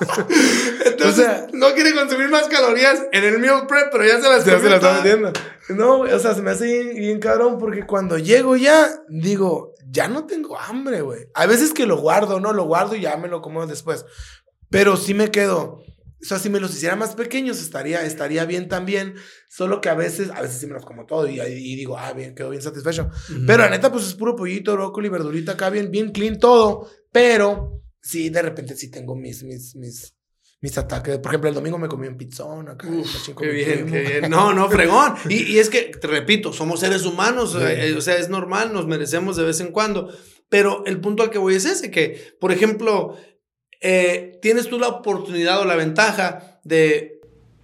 Entonces, no quiere consumir más calorías en el meal prep, pero ya se las, ya se las está metiendo. No, o sea, se me hace bien, bien, cabrón porque cuando llego ya, digo, ya no tengo hambre, güey. A veces que lo guardo, ¿no? Lo guardo y ya me lo como después. Pero sí me quedo. O sea, si me los hiciera más pequeños, estaría, estaría bien también. Solo que a veces, a veces sí me los como todo y, y digo, ah, bien, quedo bien satisfecho. Pero la neta, pues es puro pollito, brócoli, verdurita acá, bien, bien clean todo. Pero sí, de repente sí tengo mis, mis, mis, mis ataques. Por ejemplo, el domingo me comí un pizzón acá. qué bien, qué bien. No, no, fregón. Y, y, es que, te repito, somos seres humanos. Eh, o sea, es normal, nos merecemos de vez en cuando. Pero el punto al que voy es ese, que, por ejemplo, eh, tienes tú la oportunidad o la ventaja de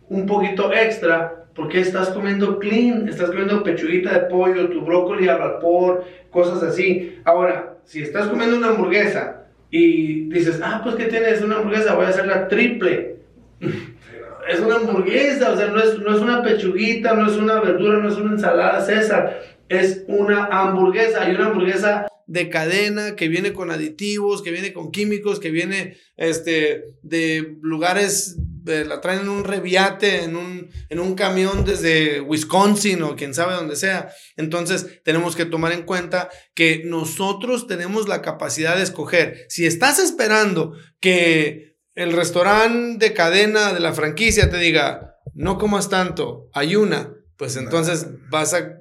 un poquito extra porque estás comiendo clean, estás comiendo pechuguita de pollo, tu brócoli al vapor, cosas así. Ahora, si estás comiendo una hamburguesa y dices, ah, pues que tienes una hamburguesa, voy a hacer la triple. es una hamburguesa, o sea, no es, no es una pechuguita, no es una verdura, no es una ensalada César, es una hamburguesa y una hamburguesa de cadena que viene con aditivos, que viene con químicos, que viene este, de lugares, eh, la traen en un reviate, en un, en un camión desde Wisconsin o quien sabe dónde sea. Entonces tenemos que tomar en cuenta que nosotros tenemos la capacidad de escoger. Si estás esperando que el restaurante de cadena de la franquicia te diga, no comas tanto, ayuna, pues entonces vas a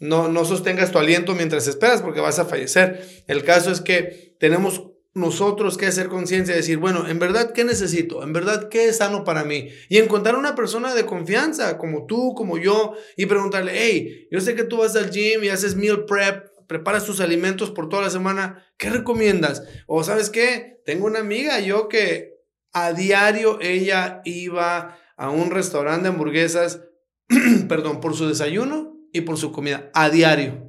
no, no sostengas tu aliento mientras esperas porque vas a fallecer. El caso es que tenemos nosotros que hacer conciencia y decir, bueno, en verdad, ¿qué necesito? En verdad, ¿qué es sano para mí? Y encontrar una persona de confianza, como tú, como yo, y preguntarle, hey, yo sé que tú vas al gym y haces meal prep, preparas tus alimentos por toda la semana, ¿qué recomiendas? O sabes qué, tengo una amiga, yo que a diario ella iba a un restaurante de hamburguesas, perdón, por su desayuno y por su comida a diario.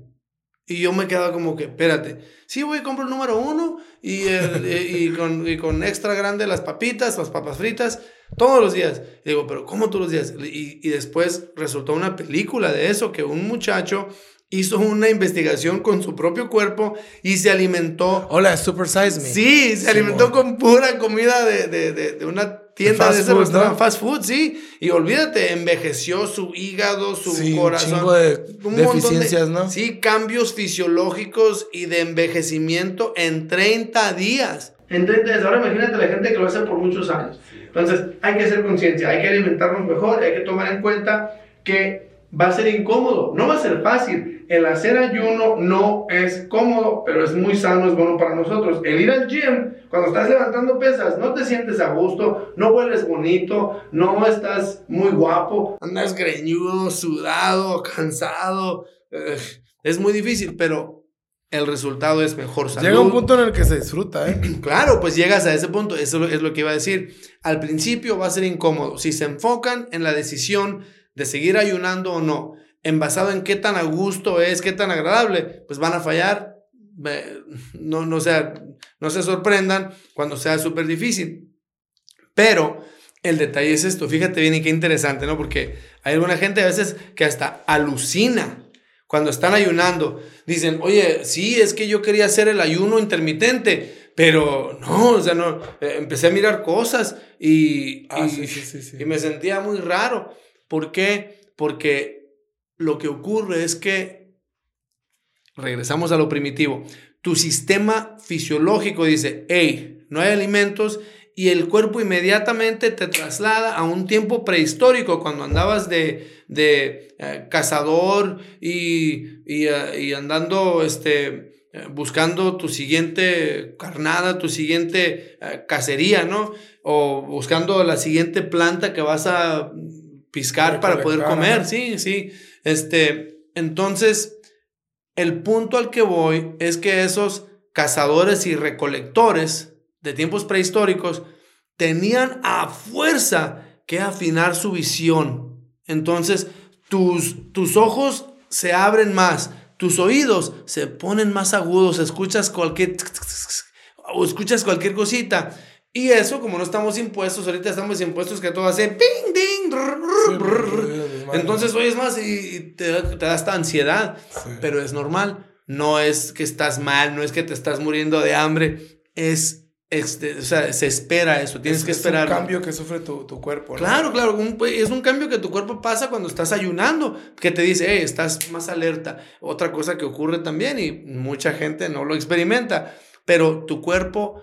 Y yo me quedaba como que, espérate, Sí, güey, compro el número uno y, y, con, y, con, extra grande las papitas, las papas fritas, todos los días. Y digo, pero ¿cómo todos los días? Y, y después resultó una película de eso, que un muchacho hizo una investigación con su propio cuerpo y se alimentó. Hola, Super Size Me. Sí, se alimentó con pura comida de, de, de, de una tienda de ese restaurante, fast food, sí. Y olvídate, envejeció su hígado, su corazón. Un chingo de deficiencias, ¿no? Sí, cambios fisiológicos y de envejecimiento en 30 días. En 30 días. Ahora imagínate la gente que lo hace por muchos años. Entonces, hay que hacer conciencia, hay que alimentarnos mejor, hay que tomar en cuenta que va a ser incómodo, no va a ser fácil. El hacer ayuno no es cómodo, pero es muy sano, es bueno para nosotros. El ir al gym, cuando estás levantando pesas, no te sientes a gusto, no hueles bonito, no estás muy guapo, andas greñudo, sudado, cansado. Es muy difícil, pero el resultado es mejor salud. Llega un punto en el que se disfruta, ¿eh? Claro, pues llegas a ese punto, eso es lo que iba a decir. Al principio va a ser incómodo. Si se enfocan en la decisión de seguir ayunando o no, en basado en qué tan a gusto es, qué tan agradable, pues van a fallar. No, no, sea, no se sorprendan cuando sea súper difícil. Pero el detalle es esto, fíjate bien y qué interesante, ¿no? Porque hay alguna gente a veces que hasta alucina cuando están ayunando. Dicen, oye, sí, es que yo quería hacer el ayuno intermitente, pero no, o sea, no, eh, empecé a mirar cosas y, ah, y, y me sentía muy raro. ¿Por qué? Porque lo que ocurre es que, regresamos a lo primitivo, tu sistema fisiológico dice, hey, no hay alimentos y el cuerpo inmediatamente te traslada a un tiempo prehistórico cuando andabas de, de eh, cazador y, y, eh, andando este, eh, buscando tu siguiente carnada, tu siguiente cacería, ¿no? O buscando la siguiente planta que vas a piscar para poder comer, sí, sí. Este, entonces, el punto al que voy es que esos cazadores y recolectores de tiempos prehistóricos tenían a fuerza que afinar su visión. Entonces, tus, tus ojos se abren más, tus oídos se ponen más agudos, escuchas cualquier o escuchas cualquier cosita y eso, como no estamos impuestos, ahorita estamos impuestos que todo hace ping, ding, entonces oyes más y, te, da esta ansiedad, pero es normal. No es que estás mal, no es que te estás muriendo de hambre, es este, o sea, se espera eso, tienes que esperar. Es un cambio que sufre tu, tu cuerpo. Claro, claro, es un cambio que tu cuerpo pasa cuando estás ayunando, que te dice, hey, estás más alerta. Otra cosa que ocurre también y mucha gente no lo experimenta, pero tu cuerpo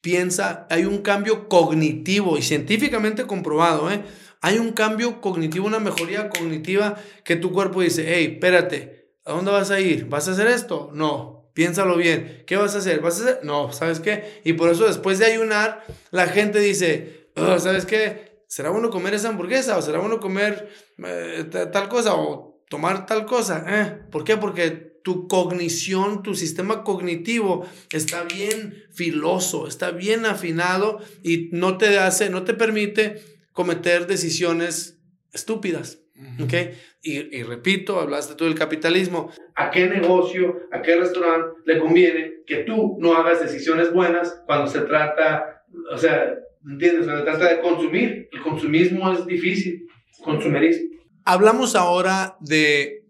piensa, hay un cambio cognitivo y científicamente comprobado, ¿eh? Hay un cambio cognitivo, una mejoría cognitiva que tu cuerpo dice, hey, espérate, ¿a dónde vas a ir? ¿Vas a hacer esto? No, piénsalo bien. ¿Qué vas a hacer? ¿Vas a hacer? No, ¿sabes qué? Y por eso después de ayunar, la gente dice, ¿sabes qué? ¿Será bueno comer esa hamburguesa? ¿O será bueno comer eh, tal cosa? ¿O tomar tal cosa? ¿Eh? ¿Por qué? Porque tu cognición, tu sistema cognitivo está bien filoso, está bien afinado y no te hace, no te permite cometer decisiones estúpidas. ¿Ok? Y, repito, hablaste tú del capitalismo. ¿A qué negocio, a qué restaurante le conviene que tú no hagas decisiones buenas cuando se trata, o sea, ¿entiendes? Cuando se trata de consumir. El consumismo es difícil, consumerismo. Hablamos ahora de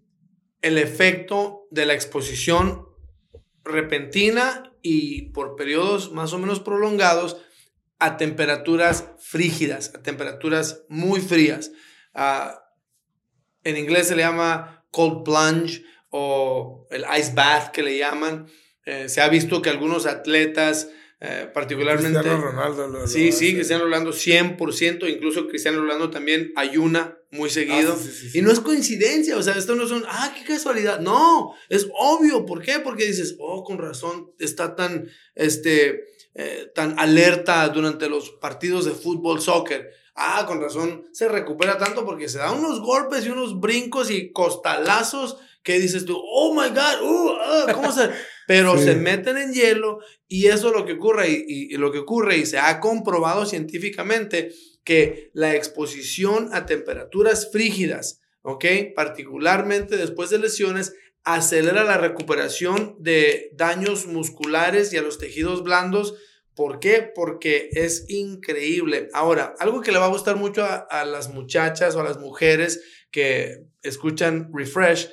el efecto de la exposición repentina y por periodos más o menos prolongados a temperaturas frígidas, a temperaturas muy frías. Ah, en inglés se le llama cold plunge o el ice bath que le llaman. Eh, se ha visto que algunos atletas eh, particularmente. Cristiano Ronaldo. sí, sí, Cristiano Ronaldo 100%, incluso Cristiano Ronaldo también ayuna muy seguido. Ah, y no es coincidencia, o sea, esto no son, ah, qué casualidad. No, es obvio. ¿Por qué? Porque dices, oh, con razón, está tan, este, eh, tan alerta durante los partidos de fútbol, soccer. Ah, con razón, se recupera tanto porque se da unos golpes y unos brincos y costalazos que dices tú, oh my God, uh, ah, ¿cómo se...? pero se meten en hielo y eso es lo que ocurre y, lo que ocurre y se ha comprobado científicamente que la exposición a temperaturas frígidas, ¿ok? Particularmente después de lesiones, acelera la recuperación de daños musculares y a los tejidos blandos. ¿Por qué? Porque es increíble. Ahora, algo que le va a gustar mucho a, las muchachas o a las mujeres que escuchan Refresh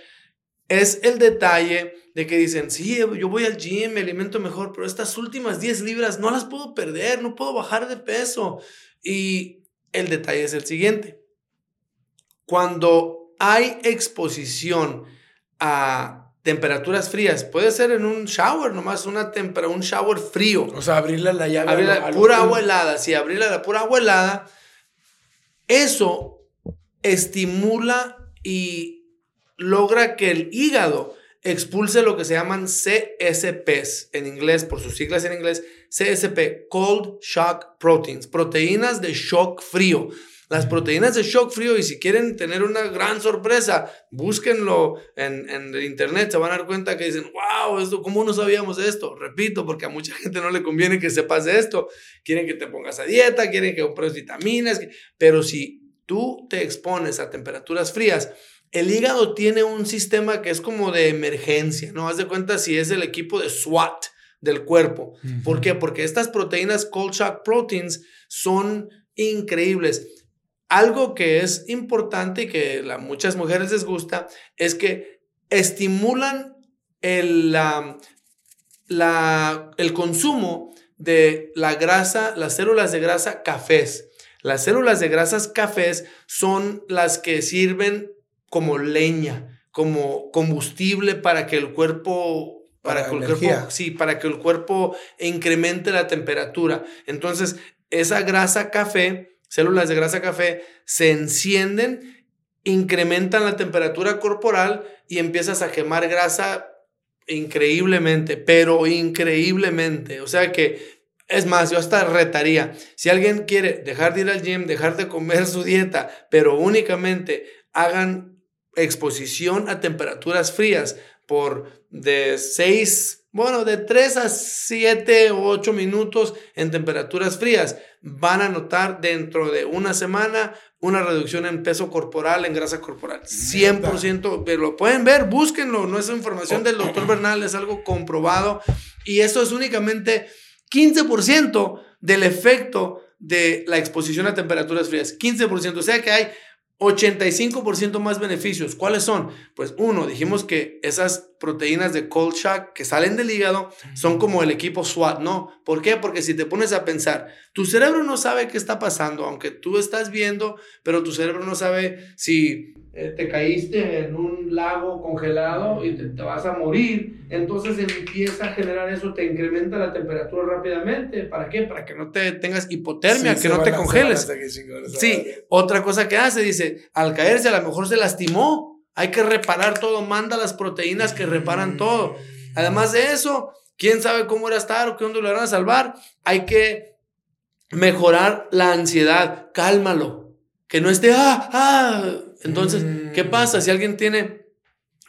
es el detalle de que dicen, sí, yo voy al gym, me alimento mejor, pero estas últimas 10 libras no las puedo perder, no puedo bajar de peso. Y el detalle es el siguiente. Cuando hay exposición a temperaturas frías, puede ser en un shower, nomás una temperatura, un shower frío. O sea, abrirle la llave. Abrirle pura agua helada, sí, abrirle la pura agua helada. Eso estimula y logra que el hígado expulse lo que se llaman CSPs en inglés, por sus siglas en inglés, CSP, Cold Shock Proteins, proteínas de shock frío. Las proteínas de shock frío, y si quieren tener una gran sorpresa, búsquenlo en, internet, se van a dar cuenta que dicen, wow, esto, ¿cómo no sabíamos esto? Repito, porque a mucha gente no le conviene que sepas de esto. Quieren que te pongas a dieta, quieren que compres vitaminas, pero si tú te expones a temperaturas frías, el hígado tiene un sistema que es como de emergencia, ¿no? Haz de cuenta si es el equipo de SWAT del cuerpo. ¿Por qué? Porque estas proteínas cold shock proteins son increíbles. Algo que es importante y que a muchas mujeres les gusta es que estimulan el, la, el consumo de la grasa, las células de grasa cafés. Las células de grasas cafés son las que sirven como leña, como combustible para que el cuerpo para, que el cuerpo, sí, para que el cuerpo incremente la temperatura. Entonces, esa grasa café, células de grasa café, se encienden, incrementan la temperatura corporal y empiezas a quemar grasa increíblemente, pero increíblemente. O sea que, es más, yo hasta retaría, si alguien quiere dejar de ir al gym, dejar de comer su dieta, pero únicamente hagan exposición a temperaturas frías por de 6, bueno, de 3 a 7 o 8 minutos en temperaturas frías, van a notar dentro de una semana una reducción en peso corporal, en grasa corporal. 100%, pero lo pueden ver, búsquenlo, no es información del doctor Bernal, es algo comprobado. Y eso es únicamente 15% del efecto de la exposición a temperaturas frías. 15%, o sea que hay 85% más beneficios. ¿Cuáles son? Pues uno, dijimos que esas proteínas de cold shock que salen del hígado son como el equipo SWAT, ¿no? ¿Por qué? Porque si te pones a pensar, tu cerebro no sabe qué está pasando, aunque tú estás viendo, pero tu cerebro no sabe si eh, te caíste en un lago congelado y te, vas a morir, entonces empieza a generar eso, te incrementa la temperatura rápidamente. ¿Para qué? Para que no te tengas hipotermia, que no te congeles. Sí, otra cosa que hace, dice, al caerse a lo mejor se lastimó, hay que reparar todo, manda las proteínas que reparan mm. todo. Además de eso, quién sabe cómo era estar o qué onda lo van a salvar, hay que mejorar la ansiedad, cálmalo. Que no esté, ah, ah, entonces, ¿qué mm. pasa si alguien tiene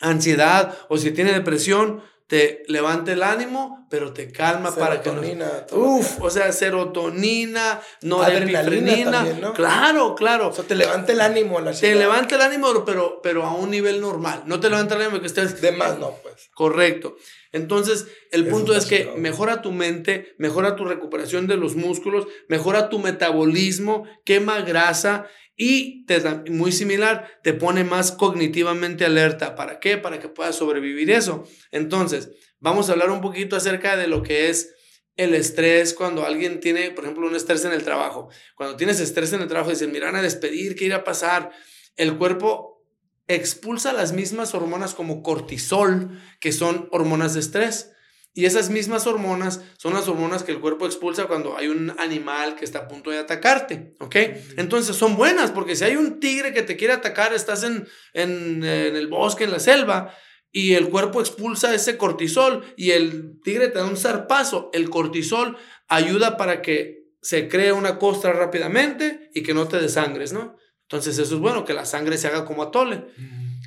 ansiedad o si tiene depresión? Te levanta el ánimo, pero te calma para que no. Uf, o sea, serotonina, no adrenalina. ¿no? Claro, claro. O sea, te levanta el ánimo a la Te levanta el ánimo, pero, pero a un nivel normal. No te levanta el ánimo que estés. De más, no, pues. Correcto. Entonces, el punto es que mejora tu mente, mejora tu recuperación de los músculos, mejora tu metabolismo, quema grasa y te muy similar, te pone más cognitivamente alerta. ¿Para qué? Para que puedas sobrevivir eso. Entonces, vamos a hablar un poquito acerca de lo que es el estrés cuando alguien tiene, por ejemplo, un estrés en el trabajo. Cuando tienes estrés en el trabajo, dicen, miran a despedir, ¿qué irá a pasar? El cuerpo expulsa las mismas hormonas como cortisol, que son hormonas de estrés. Y esas mismas hormonas son las hormonas que el cuerpo expulsa cuando hay un animal que está a punto de atacarte, ¿ok? Entonces son buenas porque si hay un tigre que te quiere atacar, estás en, en, el bosque, en la selva, y el cuerpo expulsa ese cortisol y el tigre te da un zarpazo. El cortisol ayuda para que se cree una costra rápidamente y que no te desangres, ¿no? Entonces eso es bueno, que la sangre se haga como atole.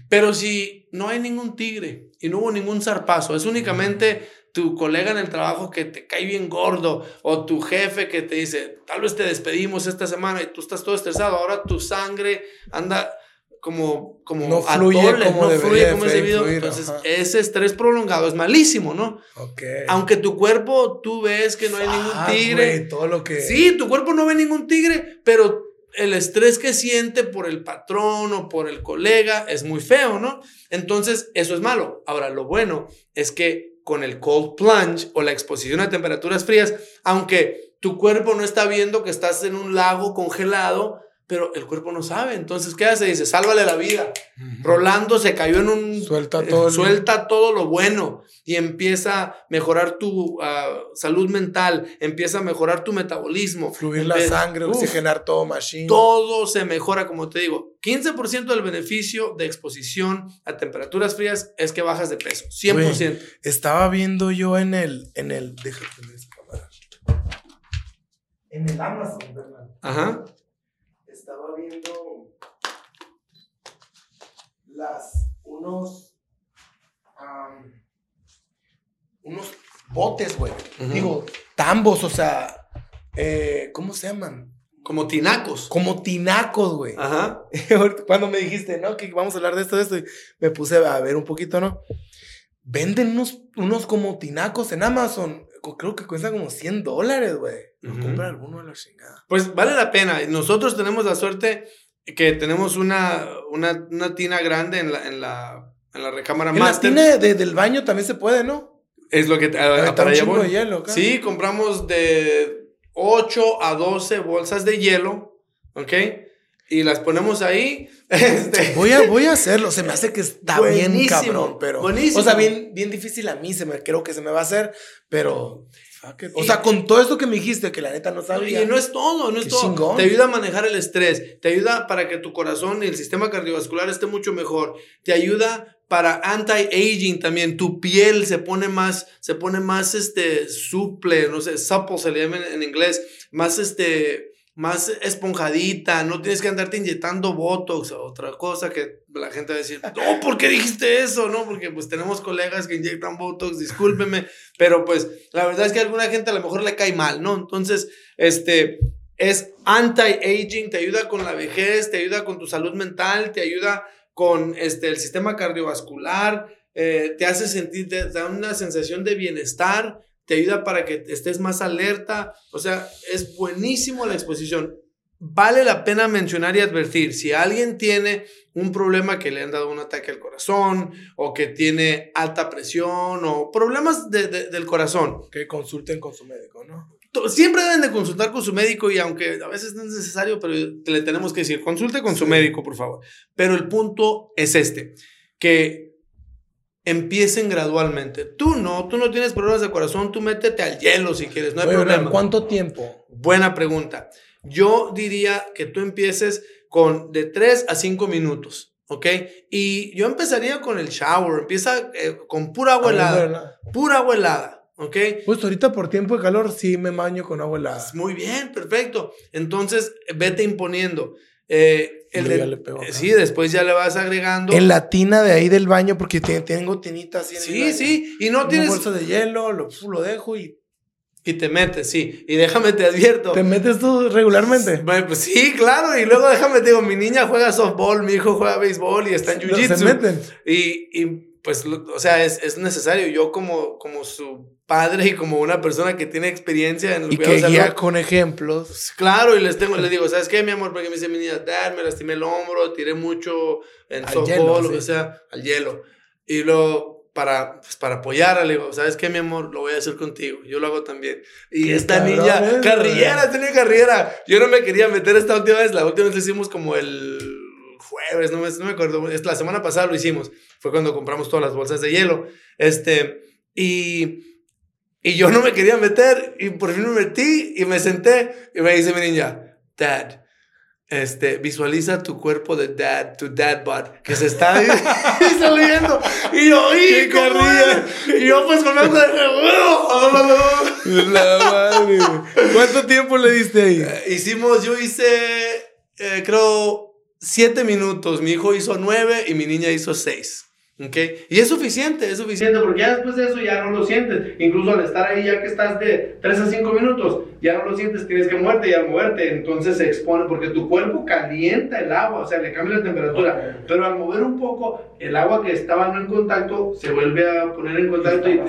Pero si no hay ningún tigre y no hubo ningún zarpazo, es únicamente tu colega en el trabajo que te cae bien gordo o tu jefe que te dice, tal vez te despedimos esta semana y tú estás todo estresado, ahora tu sangre anda como, como no fluye como no fluye como es debido. Entonces, ese estrés prolongado es malísimo, ¿no? Okay. Aunque tu cuerpo, tú ves que no hay ningún tigre. todo lo que... Sí, tu cuerpo no ve ningún tigre, pero el estrés que siente por el patrón o por el colega es muy feo, ¿no? Entonces, eso es malo. Ahora, lo bueno es que con el cold plunge o la exposición a temperaturas frías, aunque tu cuerpo no está viendo que estás en un lago congelado, pero el cuerpo no sabe. Entonces, ¿qué hace? Dice, sálvale la vida. Rolando se cayó en un... Suelta todo. suelta todo lo bueno y empieza a mejorar tu ah, salud mental, empieza a mejorar tu metabolismo. Fluir la sangre, oxigenar todo, machine. Todo se mejora, como te digo. 15% del beneficio de exposición a temperaturas frías es que bajas de peso. 100%. estaba viendo yo en el... En el déjate En el Amazon, ¿verdad? Ajá viendo las, unos, unos botes, güey. Digo, tambos, o sea, eh, ¿cómo se llaman? Como tinacos. Como tinacos, güey. Ajá. Cuando me dijiste, ¿no? Que vamos a hablar de esto, de esto, me puse a ver un poquito, ¿no? Venden unos, unos como tinacos en Amazon. Creo que cuestan como 100 dólares, güey. No compra alguno a la chingada. Pues vale la pena. Nosotros tenemos la suerte que tenemos una, una, una tina grande en la, en la, en la recámara en la tina del baño también se puede, ¿no? Es lo que... A, para allá de hielo, Sí, compramos de 8 a 12 bolsas de hielo, ¿ok? Y las ponemos ahí. Este. Voy, a, voy a hacerlo. Se me hace que está bien cabrón, pero... Buenísimo. O sea, bien, bien difícil a mí, se me, creo que se me va a hacer, pero... O sea, con todo esto que me dijiste, que la neta no sabía. Y no es todo, no es todo. Te ayuda a manejar el estrés, te ayuda para que tu corazón y el sistema cardiovascular esté mucho mejor, te ayuda para anti-aging también, tu piel se pone más, se pone más, este, suple, no sé, supple se le llama en inglés, más, este, más esponjadita, no tienes que andarte inyectando Botox o otra cosa que la gente va a decir, no, ¿por qué dijiste eso? No, porque pues tenemos colegas que inyectan Botox, discúlpeme, pero pues la verdad es que a alguna gente a lo mejor le cae mal, ¿no? Entonces, este, es anti-aging, te ayuda con la vejez, te ayuda con tu salud mental, te ayuda con este, el sistema cardiovascular, eh, te hace sentir, te da una sensación de bienestar, te ayuda para que estés más alerta. O sea, es buenísimo la exposición. Vale la pena mencionar y advertir, si alguien tiene un problema que le han dado un ataque al corazón o que tiene alta presión o problemas del corazón. Que consulten con su médico, ¿no? Siempre deben de consultar con su médico y aunque a veces no es necesario, pero le tenemos que decir, consulte con su médico, por favor. Pero el punto es este, que empiecen gradualmente. Tú no, tú no tienes problemas de corazón, tú métete al hielo si quieres, no hay problema. ¿Cuánto tiempo? Buena pregunta. Yo diría que tú empieces con de 3 a 5 minutos, ¿ok? Y yo empezaría con el shower, empieza eh, con pura agua helada, pura agua helada, ¿ok? Pues ahorita por tiempo de calor sí me baño con agua helada. Muy bien, perfecto. Entonces, vete imponiendo. Eh, el eh, sí, después ya le vas agregando. En la tina de ahí del baño, porque tengo tinitas Sí, sí, y no tienes. bolsa de hielo, lo, lo dejo y. Y te metes, sí. Y déjame te advierto. ¿Te metes tú regularmente? Pues, sí, claro. Y luego déjame te digo, mi niña juega softball, mi hijo juega béisbol y está en jiu-jitsu. se meten. Y, y pues, o sea, es, es, necesario. Yo como, como su padre y como una persona que tiene experiencia en el y que guía con ejemplos. Pues, claro, y les tengo, les digo, ¿sabes qué, mi amor? Porque me dice mi niña, dad, me lastimé el hombro, tiré mucho en softball, lo que sea, al hielo. Y lo para, pues, para apoyarla, le digo, ¿sabes qué, mi amor? Lo voy a hacer contigo. Yo lo hago también. Y esta niña, carrillera, tenía carrera. Yo no me quería meter esta última vez. La última vez lo hicimos como el jueves, no me, no me acuerdo. La semana pasada lo hicimos. Fue cuando compramos todas las bolsas de hielo. Este, y y yo no me quería meter y por fin me metí y me senté y me dice mi niña, Dad, este, visualiza tu cuerpo de dad, tu dad bod, que se está saliendo. Y yo, ¡y Y yo pues con de... La madre. ¿Cuánto tiempo le diste ahí? Eh, hicimos, yo hice, eh, creo, siete minutos. Mi hijo hizo nueve y mi niña hizo seis. Okay. Y es suficiente, es suficiente, porque ya después de eso ya no lo sientes. Incluso al estar ahí, ya que estás de 3 a 5 minutos, ya no lo sientes, tienes que moverte y al moverte, entonces se expone, porque tu cuerpo calienta el agua, o sea, le cambia la temperatura. Pero al mover un poco, el agua que estaba no en contacto se vuelve a poner en contacto y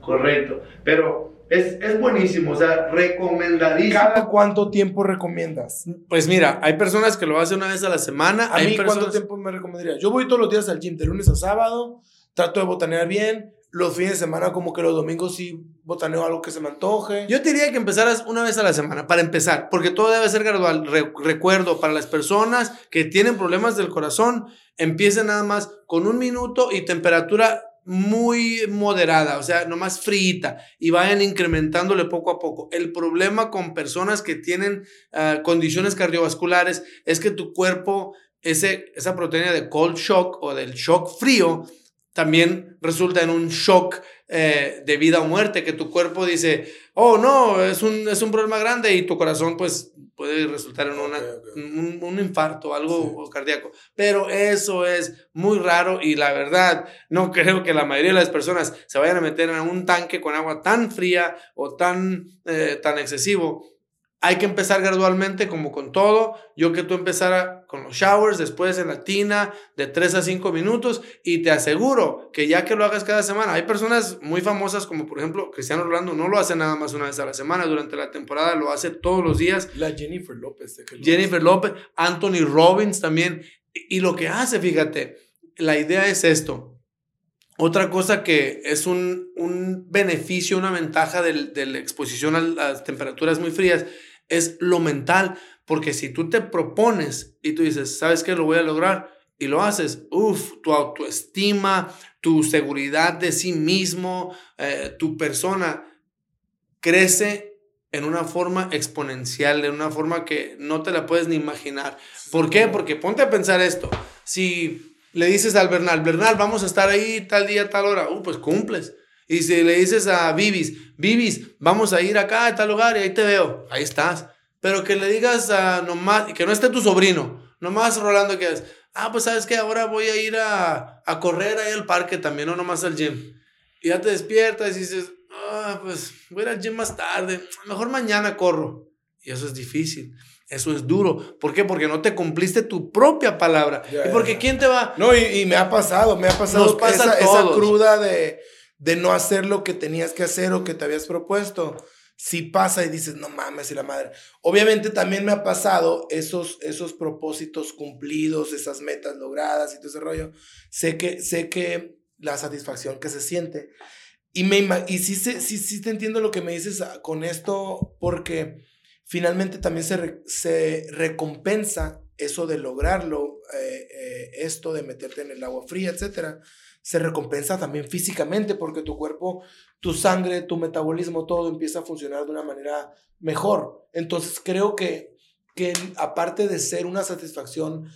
Correcto. Pero es, es, buenísimo, o sea, recomendadísimo. ¿Cada cuánto tiempo recomiendas? Pues mira, hay personas que lo hacen una vez a la semana. ¿A mí cuánto tiempo me recomendarías? Yo voy todos los días al gym, de lunes a sábado, trato de botanear bien. Los fines de semana, como que los domingos sí botaneo algo que se me antoje. Yo te diría que empezaras una vez a la semana, para empezar, porque todo debe ser gradual. recuerdo, para las personas que tienen problemas del corazón, empiecen nada más con un minuto y temperatura muy moderada, o sea, nomás frita y vayan incrementándole poco a poco. El problema con personas que tienen ah, condiciones cardiovasculares es que tu cuerpo, ese, esa proteína de cold shock o del shock frío, también resulta en un shock eh, de vida o muerte, que tu cuerpo dice, oh no, es un, es un problema grande y tu corazón pues puede resultar en una, Un, un, infarto, algo cardíaco. Pero eso es muy raro y la verdad, no creo que la mayoría de las personas se vayan a meter en un tanque con agua tan fría o tan, eh, tan excesivo hay que empezar gradualmente como con todo. Yo que tú empezara con los showers, después en la tina, de 3 a 5 minutos y te aseguro que ya que lo hagas cada semana, hay personas muy famosas como por ejemplo Cristiano Rolando, no lo hace nada más una vez a la semana, durante la temporada lo hace todos los días. La Jennifer López. Jennifer López, Anthony Robbins también. Y lo que hace, fíjate, la idea es esto. Otra cosa que es un, un beneficio, una ventaja de la exposición a las temperaturas muy frías, es lo mental, porque si tú te propones y tú dices, ¿sabes qué? Lo voy a lograr y lo haces, uff, tu autoestima, tu seguridad de sí mismo, eh, tu persona crece en una forma exponencial, en una forma que no te la puedes ni imaginar. ¿Por qué? Porque ponte a pensar esto. Si le dices al Bernal, Bernal, vamos a estar ahí tal día, tal hora, uh, pues cumples. Y si le dices a Vivis, Vivis, vamos a ir acá a tal lugar y ahí te veo, ahí estás. Pero que le digas a nomás, que no esté tu sobrino, nomás Rolando que es, ah, pues sabes que ahora voy a ir a, a correr ahí al parque también, no nomás al gym. Y ya te despiertas y dices, ah, pues voy a ir al gym más tarde, mejor mañana corro. Y eso es difícil. Eso es duro. ¿Por qué? Porque no te cumpliste tu propia palabra. y porque ¿quién te va? No, y, me ha pasado, me ha pasado esa, esa, cruda de, de no hacer lo que tenías que hacer o que te habías propuesto. Si pasa y dices, no mames, y la madre. Obviamente también me ha pasado esos, esos propósitos cumplidos, esas metas logradas y todo ese rollo. Sé que, sé que la satisfacción que se siente. Y, me, y sí, sí, sí te entiendo lo que me dices con esto, porque finalmente también se, se recompensa eso de lograrlo, eh, eh, esto de meterte en el agua fría, etcétera se recompensa también físicamente porque tu cuerpo, tu sangre, tu metabolismo, todo empieza a funcionar de una manera mejor. Entonces creo que, que aparte de ser una satisfacción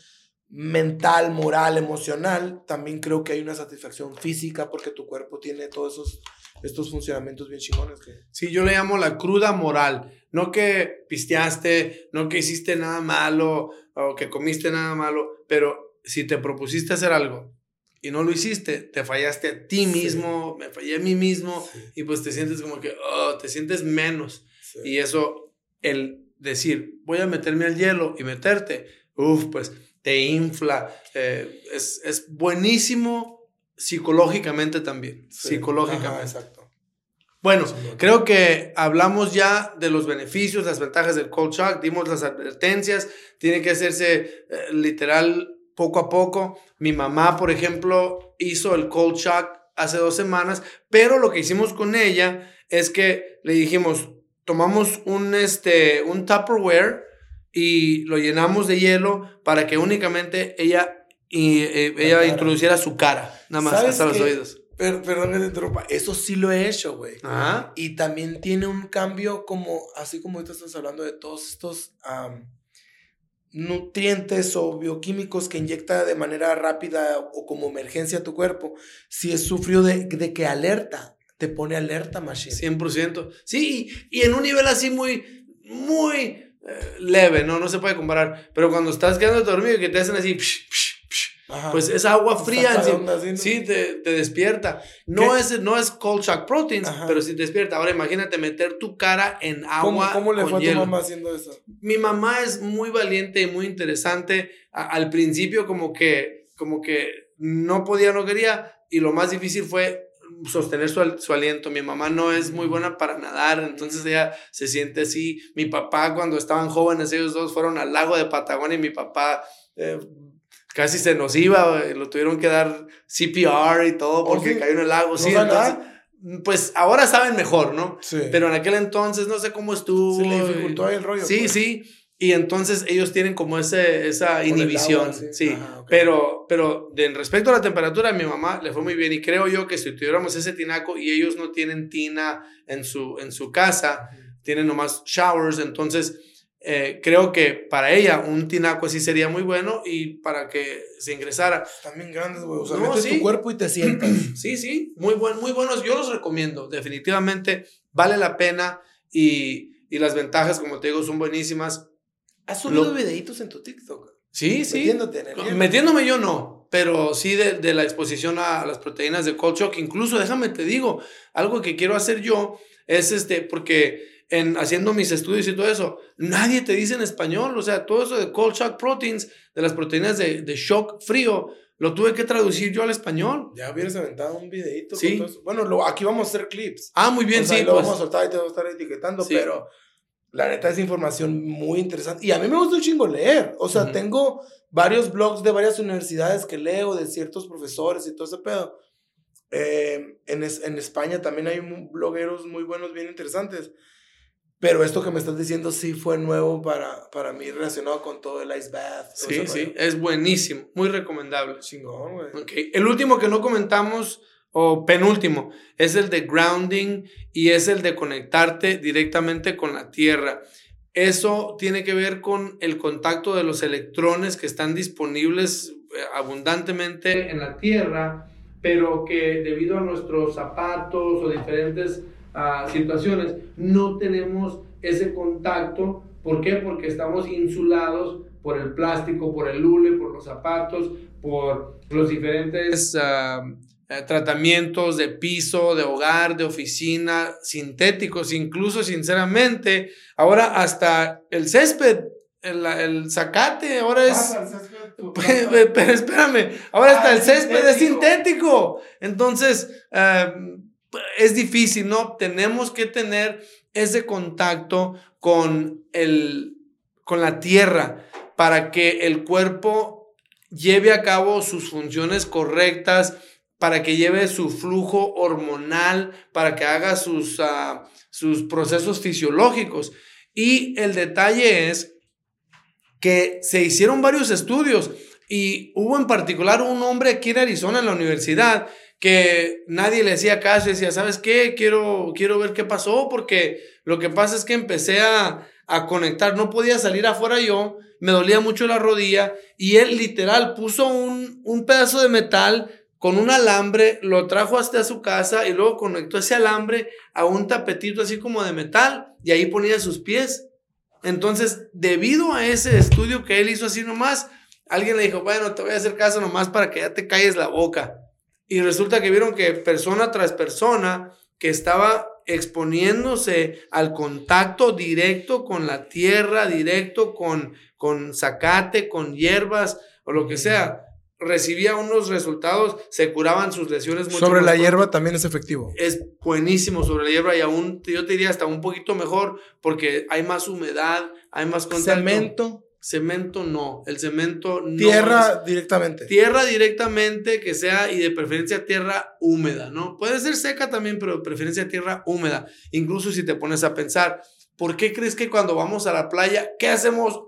mental, moral, emocional, también creo que hay una satisfacción física porque tu cuerpo tiene todos esos estos funcionamientos bien chingones que... Sí, yo le llamo la cruda moral. No que pisteaste, no que hiciste nada malo o que comiste nada malo, pero si te propusiste hacer algo y no lo hiciste, te fallaste a ti mismo, me fallé a mí mismo y pues te sientes como que, oh, te sientes menos. Y eso, el decir, voy a meterme al hielo y meterte, uff, pues te infla. Eh, es, es, buenísimo psicológicamente también. Psicológicamente. exacto. Bueno, creo que hablamos ya de los beneficios, las ventajas del cold shock, dimos las advertencias, tiene que hacerse eh, literal poco a poco. Mi mamá, por ejemplo, hizo el cold shock hace dos semanas, pero lo que hicimos con ella es que le dijimos, tomamos un, este, un Tupperware y lo llenamos de hielo para que únicamente ella, y, eh, ella introduciera su cara, nada más, hasta los oídos. Pero, perdón que te Eso sí lo he hecho, güey. Y también tiene un cambio como, así como ahorita estás hablando de todos estos nutrientes o bioquímicos que inyecta de manera rápida o como emergencia a tu cuerpo, si es sufrido de, de que alerta, te pone alerta, machine. 100%. Sí, y, en un nivel así muy, muy eh, leve, ¿no? No se puede comparar. Pero cuando estás quedando dormido y que te hacen así, pues esa agua fría sí, te, despierta. No es, no es cold shock proteins, pero sí te despierta. Ahora imagínate meter tu cara en agua. ¿Cómo, le fue a tu mamá haciendo eso? Mi mamá es muy valiente y muy interesante. al principio como que, como que no podía, no quería, y lo más difícil fue sostener su, su, aliento. Mi mamá no es muy buena para nadar, entonces ella se siente así. Mi papá, cuando estaban jóvenes, ellos dos fueron al lago de Patagonia y mi papá eh, casi se nos iba, lo tuvieron que dar CPR y todo oh, porque cayó en el lago. sí, entonces, pues ahora saben mejor, ¿no? Sí. Pero en aquel entonces no sé cómo estuvo. Se le dificultó ahí el rollo. Sí, pues. sí. Y entonces ellos tienen como ese, esa inhibición. sí. Pero, pero de, respecto a la temperatura, a mi mamá le fue muy bien. Y creo yo que si tuviéramos ese tinaco y ellos no tienen tina en su, en su casa, tienen nomás showers, entonces eh, creo que para ella un tinaco así sería muy bueno y para que se ingresara. También grandes, güey. O sea, metes tu cuerpo y te sientas. sí, sí, muy, buen, muy buenos. Yo los recomiendo, definitivamente vale la pena y, y las ventajas, como te digo, son buenísimas. ¿Has subido videitos en tu TikTok? Sí, sí. Metiéndote en el Metiéndome yo no, pero sí de, de, la exposición a las proteínas de cold shock. Incluso, déjame te digo, algo que quiero hacer yo es este, porque en haciendo mis estudios y todo eso, nadie te dice en español, o sea, todo eso de cold shock proteins, de las proteínas de, de shock frío, lo tuve que traducir yo al español. Ya hubieras aventado un videito. Sí. Bueno, lo, aquí vamos a hacer clips. Ah, muy bien, sí. Lo pues. vamos a soltar y te vamos a estar etiquetando, pero la neta es información muy interesante. Y a mí me gusta un chingo leer. O sea, tengo varios blogs de varias universidades que leo, de ciertos profesores y todo ese pedo. Eh, en, en España también hay blogueros muy buenos, bien interesantes. Pero esto que me estás diciendo sí fue nuevo para, para mí relacionado con todo el ice bath. Sí, sí, es buenísimo, muy recomendable. Chingón, güey. Okay. El último que no comentamos, o penúltimo, es el de grounding y es el de conectarte directamente con la tierra. Eso tiene que ver con el contacto de los electrones que están disponibles eh, abundantemente en la tierra, pero que debido a nuestros zapatos o diferentes situaciones, no tenemos ese contacto. ¿Por qué? Porque estamos insulados por el plástico, por el hule, por los zapatos, por los diferentes ah, eh, tratamientos de piso, de hogar, de oficina, sintéticos, incluso sinceramente, ahora hasta el césped, el, el zacate, ahora es... pero espérame, ahora hasta el césped es sintético. Entonces, ah, es difícil, ¿no? Tenemos que tener ese contacto con, el, con la tierra para que el cuerpo lleve a cabo sus funciones correctas, para que lleve su flujo hormonal, para que haga sus, ah, sus procesos fisiológicos. Y el detalle es que se hicieron varios estudios y hubo en particular un hombre aquí en Arizona, en la universidad, que nadie le hacía caso decía, ¿sabes qué? Quiero, quiero ver qué pasó porque lo que pasa es que empecé a, a conectar, no podía salir afuera yo, me dolía mucho la rodilla y él literal puso un, un pedazo de metal con un alambre, lo trajo hasta su casa y luego conectó ese alambre a un tapetito así como de metal y ahí ponía sus pies. Entonces, debido a ese estudio que él hizo así nomás, alguien le dijo, bueno, te voy a hacer caso nomás para que ya te calles la boca. Y resulta que vieron que persona tras persona que estaba exponiéndose al contacto directo con la tierra, directo con, con zacate, con hierbas o lo que sea, recibía unos resultados, se curaban sus lesiones mucho Sobre la hierba también es efectivo. Es buenísimo sobre la hierba y aún, yo te diría hasta un poquito mejor porque hay más humedad, hay más contacto. Cemento. Cemento no, el cemento no. Tierra directamente. Tierra directamente que sea y de preferencia tierra húmeda, ¿no? Puede ser seca también, pero de preferencia tierra húmeda. Incluso si te pones a pensar, ¿por qué crees que cuando vamos a la playa, qué hacemos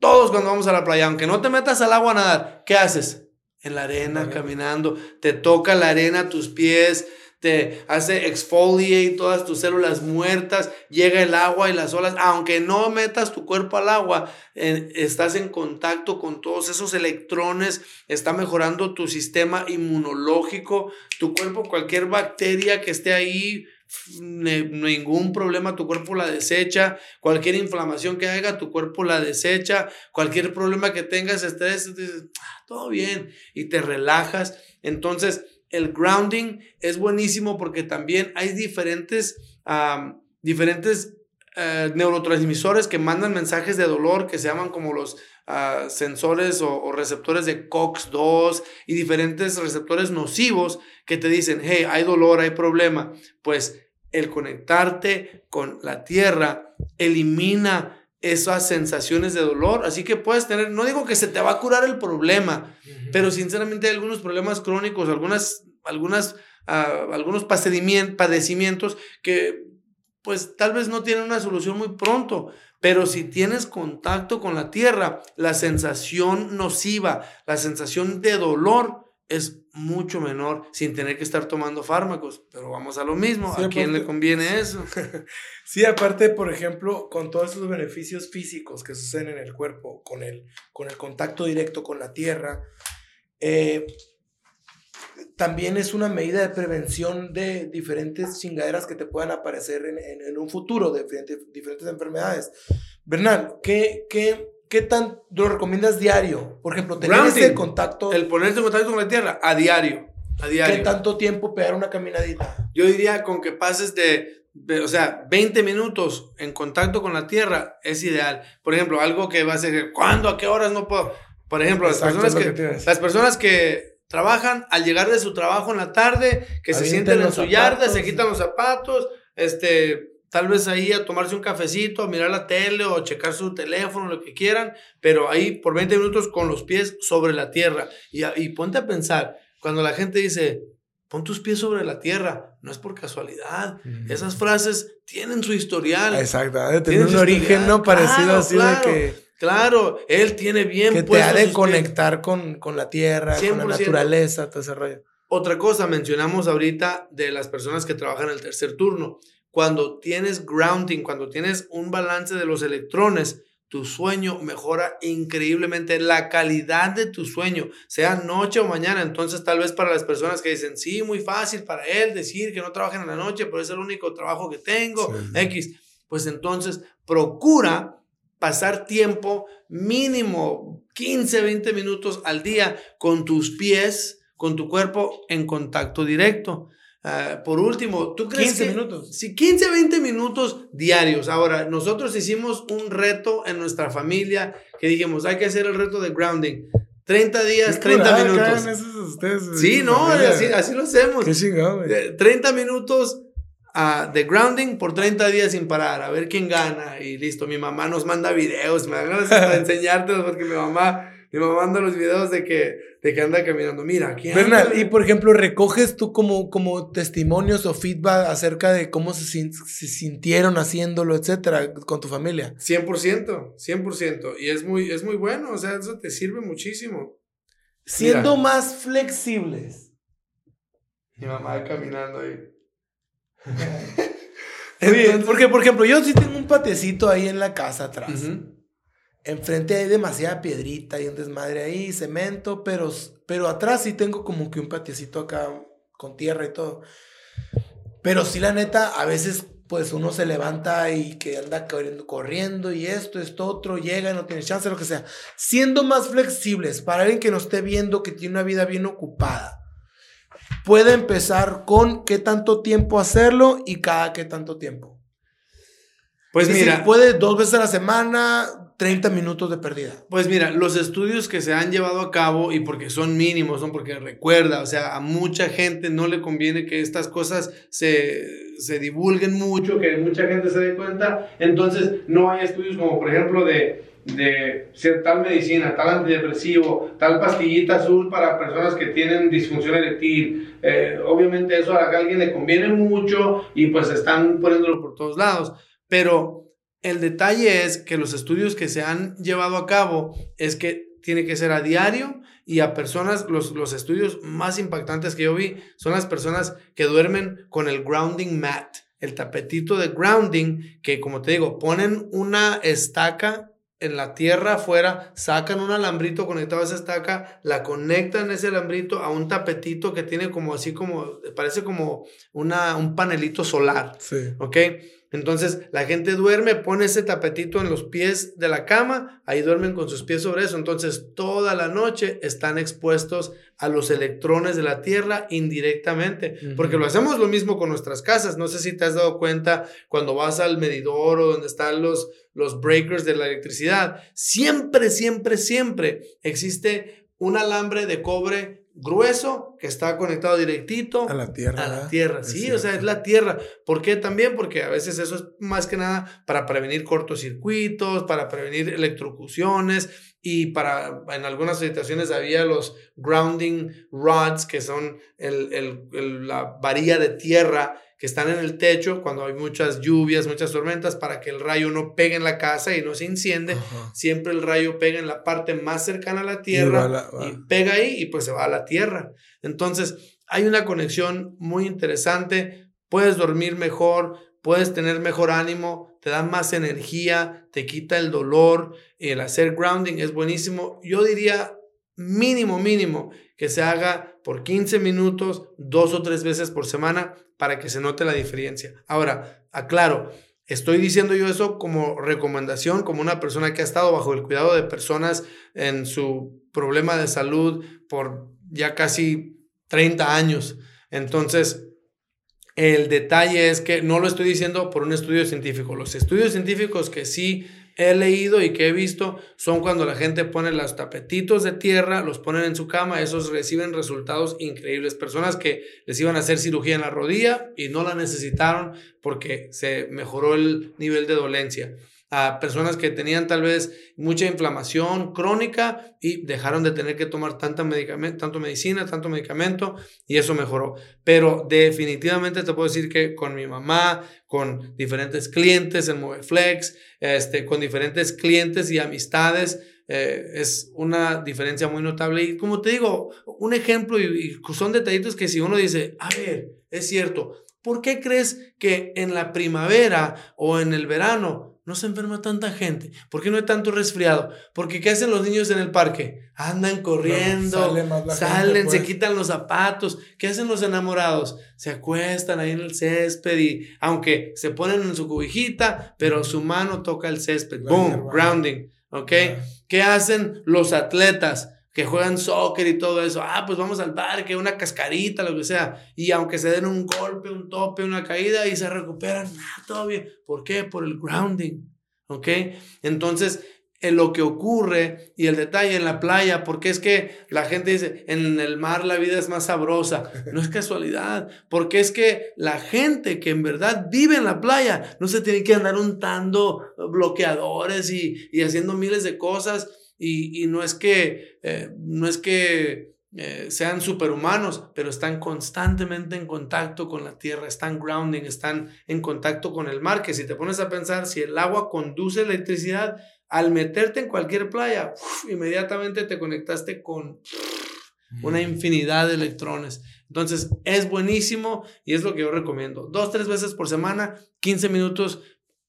todos cuando vamos a la playa? Aunque no te metas al agua a nadar, ¿qué haces? En la arena, caminando, te toca la arena a tus pies, te hace exfoliate todas tus células muertas, llega el agua y las olas, aunque no metas tu cuerpo al agua, estás en contacto con todos esos electrones, está mejorando tu sistema inmunológico, tu cuerpo, cualquier bacteria que esté ahí ningún problema tu cuerpo la desecha, cualquier inflamación que haya tu cuerpo la desecha, cualquier problema que tengas, estrés, ah, todo bien y te relajas. Entonces, el grounding es buenísimo porque también hay diferentes, diferentes eh, neurotransmisores que mandan mensajes de dolor que se llaman como los ah, sensores o, receptores de COX-2 y diferentes receptores nocivos que te dicen, hey, hay dolor, hay problema. Pues el conectarte con la tierra elimina esas sensaciones de dolor. Así que puedes tener, no digo que se te va a curar el problema, pero sinceramente hay algunos problemas crónicos, algunas, algunas, ah, algunos padecimientos que pues tal vez no tienen una solución muy pronto, pero si tienes contacto con la tierra, la sensación nociva, la sensación de dolor es mucho menor sin tener que estar tomando fármacos. Pero vamos a lo mismo, ¿a quién le conviene eso? sí, aparte, por ejemplo, con todos esos beneficios físicos que suceden en el cuerpo, con el, con el contacto directo con la tierra, eh, también es una medida de prevención de diferentes chingaderas que te puedan aparecer en, en, un futuro, de diferentes, diferentes enfermedades. Bernal, ¿qué, qué, qué tan lo recomiendas diario? Por ejemplo, tener ese contacto. El ponerte en contacto con la tierra, a diario. A diario. ¿Qué tanto tiempo pegar una caminadita? Yo diría con que pases de, o sea, 20 minutos en contacto con la tierra es ideal. Por ejemplo, algo que va a ser, ¿cuándo? ¿A qué horas no puedo? Por ejemplo, las personas que, las personas que trabajan al llegar de su trabajo en la tarde, que se sienten en su yarda, se quitan los zapatos, este, tal vez ahí a tomarse un cafecito, a mirar la tele o checar su teléfono, lo que quieran, pero ahí por 20 minutos con los pies sobre la tierra. Y, y ponte a pensar, cuando la gente dice, pon tus pies sobre la tierra, no es por casualidad. Esas frases tienen su historial. Exacto, tienen un origen no parecido así de que Claro, él tiene bien Que te ha de conectar con, la tierra, con la naturaleza, todo ese rollo. Otra cosa, mencionamos ahorita de las personas que trabajan el tercer turno. Cuando tienes grounding, cuando tienes un balance de los electrones, tu sueño mejora increíblemente la calidad de tu sueño, sea noche o mañana. Entonces, tal vez para las personas que dicen, sí, muy fácil para él decir que no trabajen en la noche, pero es el único trabajo que tengo, X. Pues entonces, procura pasar tiempo mínimo 15, 20 minutos al día con tus pies, con tu cuerpo en contacto directo. Ah, por último, ¿tú crees 15 minutos. Sí, 15, 20 minutos diarios. Ahora, nosotros hicimos un reto en nuestra familia que dijimos, hay que hacer el reto de grounding. 30 días, 30 minutos. Ustedes, sí, no, así, así, lo hacemos. Qué chingado, 30 minutos de grounding por 30 días sin parar, a ver quién gana. Y listo, mi mamá nos manda videos, me da ganas de enseñártelos porque mi mamá, mi mamá manda los videos de que, de que anda caminando. Mira, aquí Bernal, y por ejemplo, ¿recoges tú como, como testimonios o feedback acerca de cómo se, se sintieron haciéndolo, etcétera, con tu familia? 100%, 100%. Y es muy, es muy bueno, o sea, eso te sirve muchísimo. Siendo más flexibles. Mi mamá caminando ahí. porque, por ejemplo, yo sí tengo un patecito ahí en la casa atrás. Enfrente hay demasiada piedrita y un desmadre ahí, cemento, pero, pero atrás sí tengo como que un patiecito acá con tierra y todo. Pero sí, la neta, a veces pues uno se levanta y que anda corriendo, corriendo y esto, esto, otro, llega y no tiene chance, lo que sea. Siendo más flexibles para alguien que nos esté viendo que tiene una vida bien ocupada puede empezar con qué tanto tiempo hacerlo y cada qué tanto tiempo. Pues mira, puede dos veces a la semana, 30 minutos de pérdida. Pues mira, los estudios que se han llevado a cabo y porque son mínimos, son porque recuerda, o sea, a mucha gente no le conviene que estas cosas se, se divulguen mucho, que mucha gente se dé cuenta. Entonces, no hay estudios como, por ejemplo, de de tal medicina, tal antidepresivo, tal pastillita azul para personas que tienen disfunción eréctil. Eh, obviamente eso a alguien le conviene mucho y pues están poniéndolo por todos lados. Pero el detalle es que los estudios que se han llevado a cabo es que tiene que ser a diario y a personas, los, los estudios más impactantes que yo vi son las personas que duermen con el grounding mat, el tapetito de grounding, que como te digo, ponen una estaca en la tierra afuera, sacan un alambrito conectado a esa estaca, la conectan ese alambrito a un tapetito que tiene como así como, parece como una, un panelito solar. Sí. ¿Ok? Entonces la gente duerme, pone ese tapetito en los pies de la cama, ahí duermen con sus pies sobre eso. Entonces toda la noche están expuestos a los electrones de la Tierra indirectamente, porque lo hacemos lo mismo con nuestras casas. No sé si te has dado cuenta cuando vas al medidor o donde están los, los breakers de la electricidad, siempre, siempre, siempre existe un alambre de cobre grueso que está conectado directito a la tierra. A la tierra, sí, o sea, es la tierra. ¿Por qué también? Porque a veces eso es más que nada para prevenir cortocircuitos, para prevenir electrocuciones y para, en algunas situaciones había los grounding rods, que son el, el, la varilla de tierra que están en el techo cuando hay muchas lluvias, muchas tormentas, para que el rayo no pegue en la casa y no se enciende. Siempre el rayo pega en la parte más cercana a la tierra y, pega ahí y pues se va a la tierra. Entonces, hay una conexión muy interesante. Puedes dormir mejor, puedes tener mejor ánimo, te da más energía, te quita el dolor. El hacer grounding es buenísimo. Yo diría mínimo, mínimo, que se haga por 15 minutos, dos o tres veces por semana para que se note la diferencia. Ahora, aclaro, estoy diciendo yo eso como recomendación, como una persona que ha estado bajo el cuidado de personas en su problema de salud por ya casi 30 años. Entonces, el detalle es que no lo estoy diciendo por un estudio científico. Los estudios científicos que sí he leído y que he visto son cuando la gente pone los tapetitos de tierra, los ponen en su cama, esos reciben resultados increíbles. Personas que les iban a hacer cirugía en la rodilla y no la necesitaron porque se mejoró el nivel de dolencia a personas que tenían tal vez mucha inflamación crónica y dejaron de tener que tomar tanta medicamento, tanto medicina, tanto medicamento y eso mejoró. Pero definitivamente te puedo decir que con mi mamá, con diferentes clientes en Moveflex, este, con diferentes clientes y amistades, eh, es una diferencia muy notable. Y como te digo, un ejemplo y, y son detallitos que si uno dice, a ver, es cierto, ¿por qué crees que en la primavera o en el verano no se enferma tanta gente? ¿Por qué no hay tanto resfriado? Porque ¿qué hacen los niños en el parque? Andan corriendo, salen, se pues. quitan los zapatos. ¿Qué hacen los enamorados? Se acuestan ahí en el césped y aunque se ponen en su cubijita, pero su mano toca el césped. Boom, grounding. ¿Ok? ¿Qué hacen los atletas? Que juegan soccer y todo eso. Ah, pues vamos al parque, una cascarita, lo que sea. Y aunque se den un golpe, un tope, una caída y se recuperan, ah, todo bien. ¿Por qué? Por el grounding. ¿Ok? Entonces, en lo que ocurre y el detalle en la playa, porque es que la gente dice, en el mar la vida es más sabrosa. No es casualidad, porque es que la gente que en verdad vive en la playa no se tiene que andar untando bloqueadores y, y haciendo miles de cosas y, no es que, eh, no es que eh, sean superhumanos, pero están constantemente en contacto con la tierra, están grounding, están en contacto con el mar, que si te pones a pensar, si el agua conduce electricidad, al meterte en cualquier playa, inmediatamente te conectaste con una mm. infinidad de electrones. Entonces, es buenísimo y es lo que yo recomiendo. Dos, tres veces por semana, 15 minutos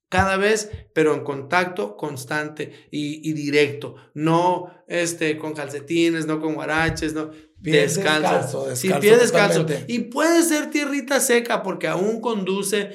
cada vez, pero en contacto constante y, directo, no este, con calcetines, no con guaraches, no. descalzo. sí, pie descalzo. Y puede ser tierrita seca porque aún conduce.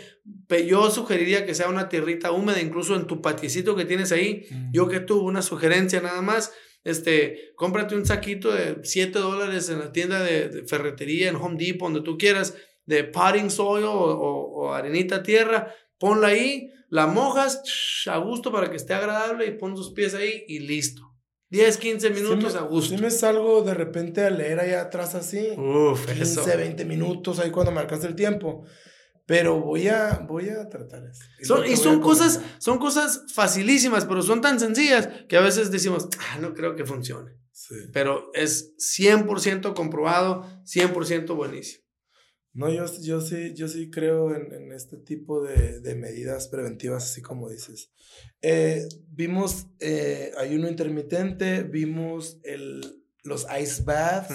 Yo sugeriría que sea una tierrita húmeda, incluso en tu patiecito que tienes ahí. Yo que tuve una sugerencia nada más. Este, cómprate un saquito de 7 dólares en la tienda de, ferretería, en Home Depot, donde tú quieras, de potting soil o, o arenita tierra. Ponla ahí, la mojas a gusto para que esté agradable y pon tus pies ahí y listo. 10, 15 minutos a gusto. Si me salgo de repente a leer allá atrás así. Uf, 15, 20 minutos ahí cuando me alcance el tiempo. Pero voy a, voy a tratar eso. Y, son, cosas, son cosas facilísimas, pero son tan sencillas que a veces decimos, ah, no creo que funcione. Sí. Pero es 100% comprobado, 100% buenísimo. No, yo, yo, sí, yo sí creo en, en este tipo de, de, medidas preventivas, así como dices. Eh, vimos eh, ayuno intermitente, vimos el, los ice baths,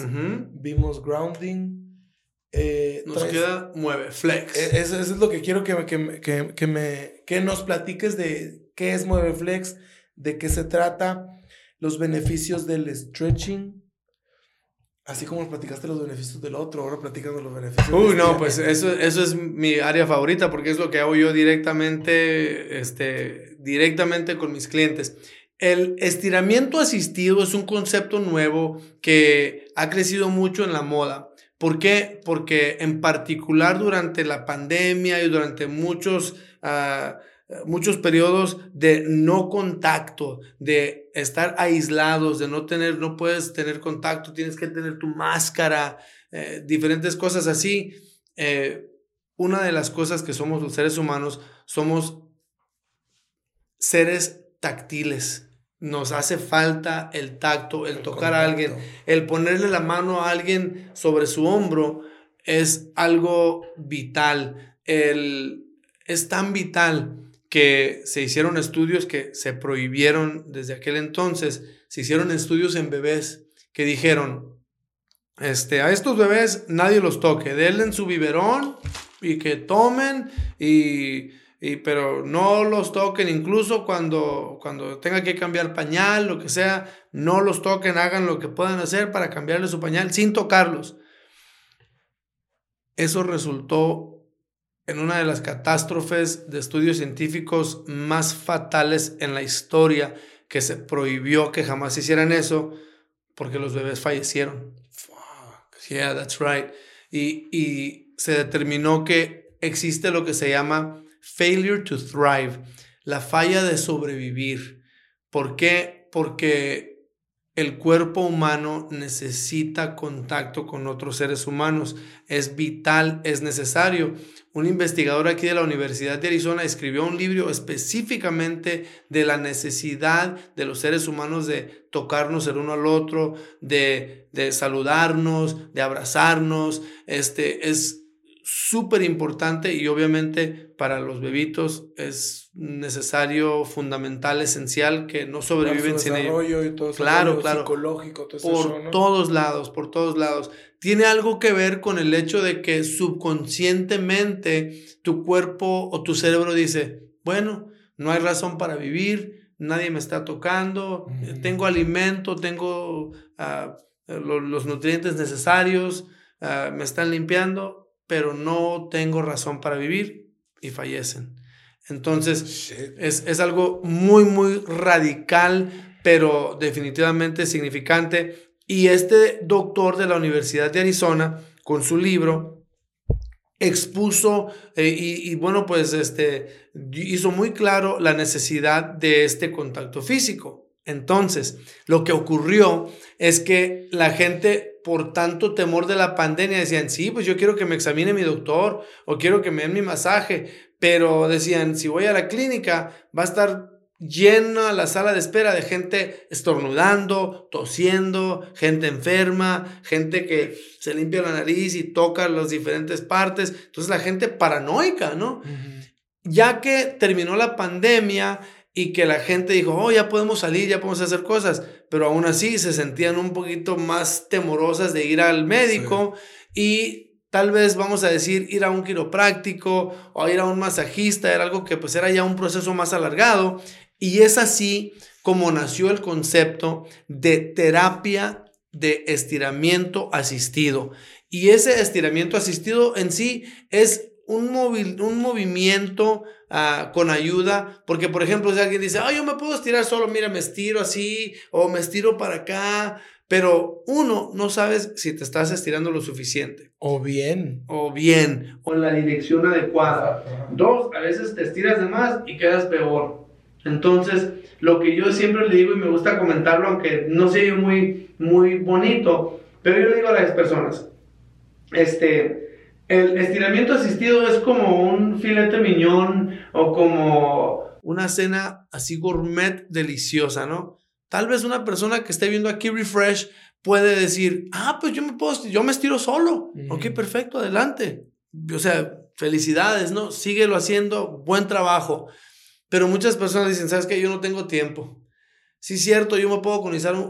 vimos grounding. Eh, nos queda mueve, flex. E, eso, eso, es lo que quiero que, que, que, que, me, que nos platiques de qué es mueve flex, de qué se trata, los beneficios del stretching. Así como platicaste los beneficios del otro, ahora platicando los beneficios. Uy, no, pues eso, eso es mi área favorita porque es lo que hago yo directamente, este, directamente con mis clientes. El estiramiento asistido es un concepto nuevo que ha crecido mucho en la moda. ¿Por qué? Porque en particular durante la pandemia y durante muchos, uh, muchos periodos de no contacto, de estar aislados, de no tener, no puedes tener contacto, tienes que tener tu máscara, eh, diferentes cosas así. Eh, una de las cosas que somos los seres humanos, somos seres táctiles nos hace falta el tacto, el, tocar a alguien, el ponerle la mano a alguien sobre su hombro es algo vital. El, es tan vital que se hicieron estudios que se prohibieron desde aquel entonces, se hicieron estudios en bebés que dijeron, este, a estos bebés nadie los toque, denle su biberón y que tomen y y, pero no los toquen, incluso cuando, cuando tenga que cambiar pañal, lo que sea, no los toquen, hagan lo que puedan hacer para cambiarle su pañal sin tocarlos. Eso resultó en una de las catástrofes de estudios científicos más fatales en la historia, que se prohibió que jamás hicieran eso porque los bebés fallecieron. Fuck. Yeah, that's right. Y, y se determinó que existe lo que se llama failure to thrive, la falla de sobrevivir. ¿Por qué? Porque el cuerpo humano necesita contacto con otros seres humanos. Es vital, es necesario. Un investigador aquí de la Universidad de Arizona escribió un libro específicamente de la necesidad de los seres humanos de tocarnos el uno al otro, de, de saludarnos, de abrazarnos. Este es súper importante y obviamente para los bebitos es necesario, fundamental, esencial que no sobreviven sin ello. Y todo claro, claro. Psicológico, todo por todos lados, por todos lados. Tiene algo que ver con el hecho de que subconscientemente tu cuerpo o tu cerebro dice, bueno, no hay razón para vivir, nadie me está tocando, tengo alimento, tengo ah, los nutrientes necesarios, ah, me están limpiando, pero no tengo razón para vivir y fallecen. Entonces, es, es, algo muy, muy radical, pero definitivamente significante. Y este doctor de la Universidad de Arizona, con su libro, expuso eh, y, y, bueno, pues este, hizo muy claro la necesidad de este contacto físico. Entonces, lo que ocurrió es que la gente, por tanto temor de la pandemia, decían, sí, pues yo quiero que me examine mi doctor o quiero que me den mi masaje, pero decían, si voy a la clínica, va a estar llena la sala de espera de gente estornudando, tosiendo, gente enferma, gente que se limpia la nariz y toca las diferentes partes. Entonces la gente paranoica, ¿no? Ya que terminó la pandemia, y que la gente dijo, oh, ya podemos salir, ya podemos hacer cosas, pero aún así se sentían un poquito más temorosas de ir al médico y tal vez vamos a decir ir a un quiropráctico o ir a un masajista, era algo que pues era ya un proceso más alargado y es así como nació el concepto de terapia de estiramiento asistido. Y ese estiramiento asistido en sí es un, un movimiento Ah, con ayuda, porque por ejemplo, si alguien dice, ah, yo me puedo estirar solo, mira, me estiro así o me estiro para acá, pero uno, no sabes si te estás estirando lo suficiente. O bien. O bien, o en la dirección adecuada. Dos, a veces te estiras de más y quedas peor. Entonces, lo que yo siempre le digo y me gusta comentarlo, aunque no sea muy, muy bonito, pero yo le digo a las personas, este, el estiramiento asistido es como un filete miñón o como una cena así gourmet deliciosa, ¿no? Tal vez una persona que esté viendo aquí Refresh puede decir, ah, pues yo me puedo, yo me estiro solo. Ok, perfecto, adelante. O sea, felicidades, ¿no? Síguelo haciendo, buen trabajo. Pero muchas personas dicen, ¿sabes qué? Yo no tengo tiempo. Sí, cierto, yo me puedo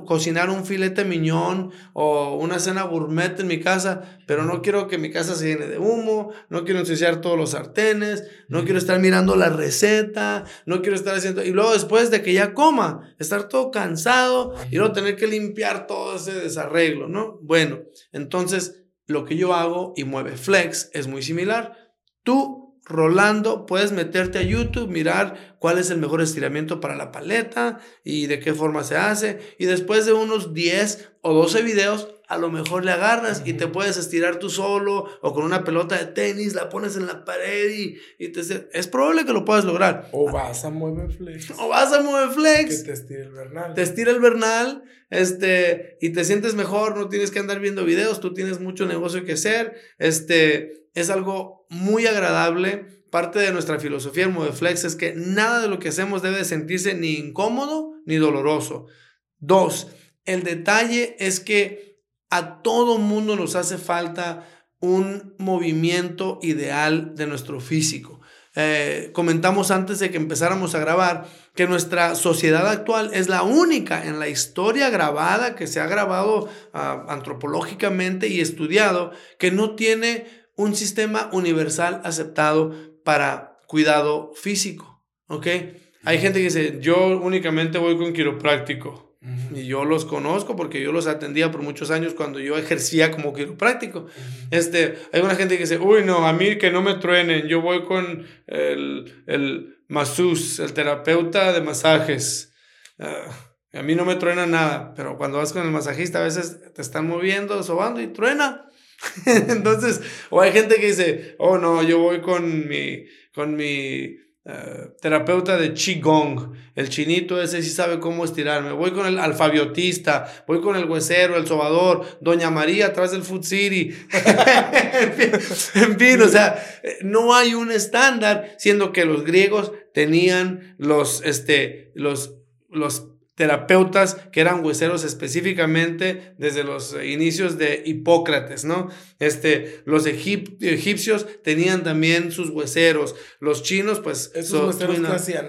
cocinar un, filete miñón o una cena gourmet en mi casa, pero no quiero que mi casa se llene de humo, no quiero ensuciar todos los sartenes, no quiero estar mirando la receta, no quiero estar haciendo... Y luego después de que ya coma, estar todo cansado y luego tener que limpiar todo ese desarreglo, ¿no? Bueno, entonces lo que yo hago y mueve Flex es muy similar. Tú Rolando, puedes meterte a YouTube, mirar cuál es el mejor estiramiento para la paleta y de qué forma se hace. Y después de unos 10 o 12 videos, a lo mejor le agarras y te puedes estirar tú solo o con una pelota de tenis, la pones en la pared y, te... Es probable que lo puedas lograr. O vas a mover flex. O vas a mover flex. Que te estira el vernal. Te estira el vernal este, y te sientes mejor, no tienes que andar viendo videos, tú tienes mucho negocio que hacer. Este, es algo muy agradable. Parte de nuestra filosofía en Moveflex es que nada de lo que hacemos debe sentirse ni incómodo ni doloroso. Dos, el detalle es que a todo mundo nos hace falta un movimiento ideal de nuestro físico. Eh, comentamos antes de que empezáramos a grabar que nuestra sociedad actual es la única en la historia grabada que se ha grabado ah, antropológicamente y estudiado que no tiene un sistema universal aceptado para cuidado físico, ¿ok? Hay gente que dice, yo únicamente voy con quiropráctico. Y yo los conozco porque yo los atendía por muchos años cuando yo ejercía como quiropráctico. este, hay una gente que dice, uy, no, a mí que no me truenen, yo voy con el, el masseuse, el terapeuta de masajes. Ah, a mí no me truena nada, pero cuando vas con el masajista a veces te están moviendo, sobando y truena. Entonces, o hay gente que dice, oh no, yo voy con mi, con mi eh, terapeuta de Qigong, el chinito ese sí sabe cómo estirarme, voy con el alfabiotista, voy con el huesero, el sobador, Doña María atrás del Food City. en, fin, o sea, no hay un estándar, siendo que los griegos tenían los, este, los, los terapeutas que eran hueseros específicamente desde los inicios de Hipócrates, ¿no? Este, los egipcios tenían también sus hueseros, los chinos pues... Esos hueseros hacían,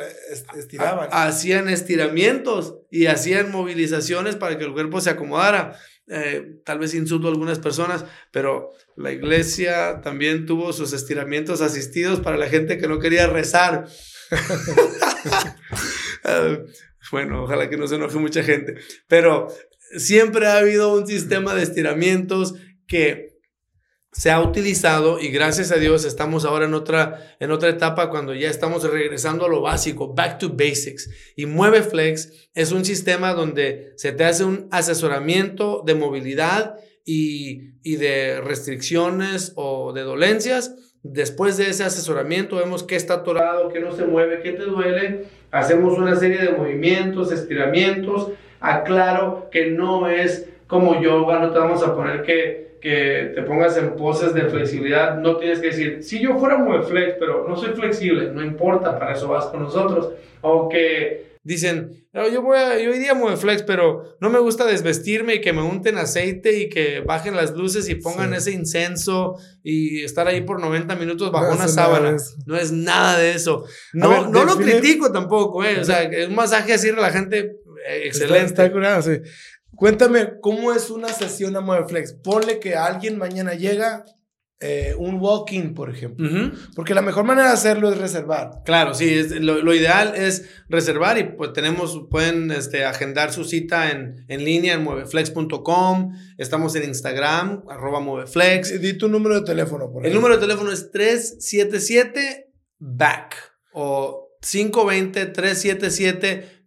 estiraban. hacían estiramientos y hacían movilizaciones para que el cuerpo se acomodara. Eh, tal vez insulto a algunas personas, pero la iglesia también tuvo sus estiramientos asistidos para la gente que no quería rezar. Ah, bueno, ojalá que no se enoje mucha gente, pero siempre ha habido un sistema de estiramientos que se ha utilizado y gracias a Dios estamos ahora en otra, en otra etapa cuando ya estamos regresando a lo básico, back to basics. Y Mueve Flex es un sistema donde se te hace un asesoramiento de movilidad y, y de restricciones o de dolencias. Después de ese asesoramiento vemos qué está atorado, qué no se mueve, qué te duele Hacemos una serie de movimientos, estiramientos. Aclaro que no es como yoga, no te vamos a poner que, que te pongas en poses de flexibilidad. No tienes que decir, si yo fuera muy flex, pero no soy flexible, no importa, para eso vas con nosotros. Aunque dicen, yo, voy a, yo iría muy flex, pero no me gusta desvestirme y que me unten aceite y que bajen las luces y pongan ese incenso y estar ahí por 90 minutos bajo una sábana. No es nada de eso. No, no lo critico tampoco, eh. O sea, es un masaje así relajante eh, excelente. Está, curado, sí. Cuéntame, ¿cómo es una sesión a Flex? Ponle que alguien mañana llega eh, un walk-in, por ejemplo. Porque la mejor manera de hacerlo es reservar. Claro, sí, es, lo, ideal es reservar y pues tenemos, pueden este, agendar su cita en, en línea en mueveflex.com. Estamos en Instagram, arroba mueveflex. Di tu número de teléfono, por El número de teléfono es 377-BACK o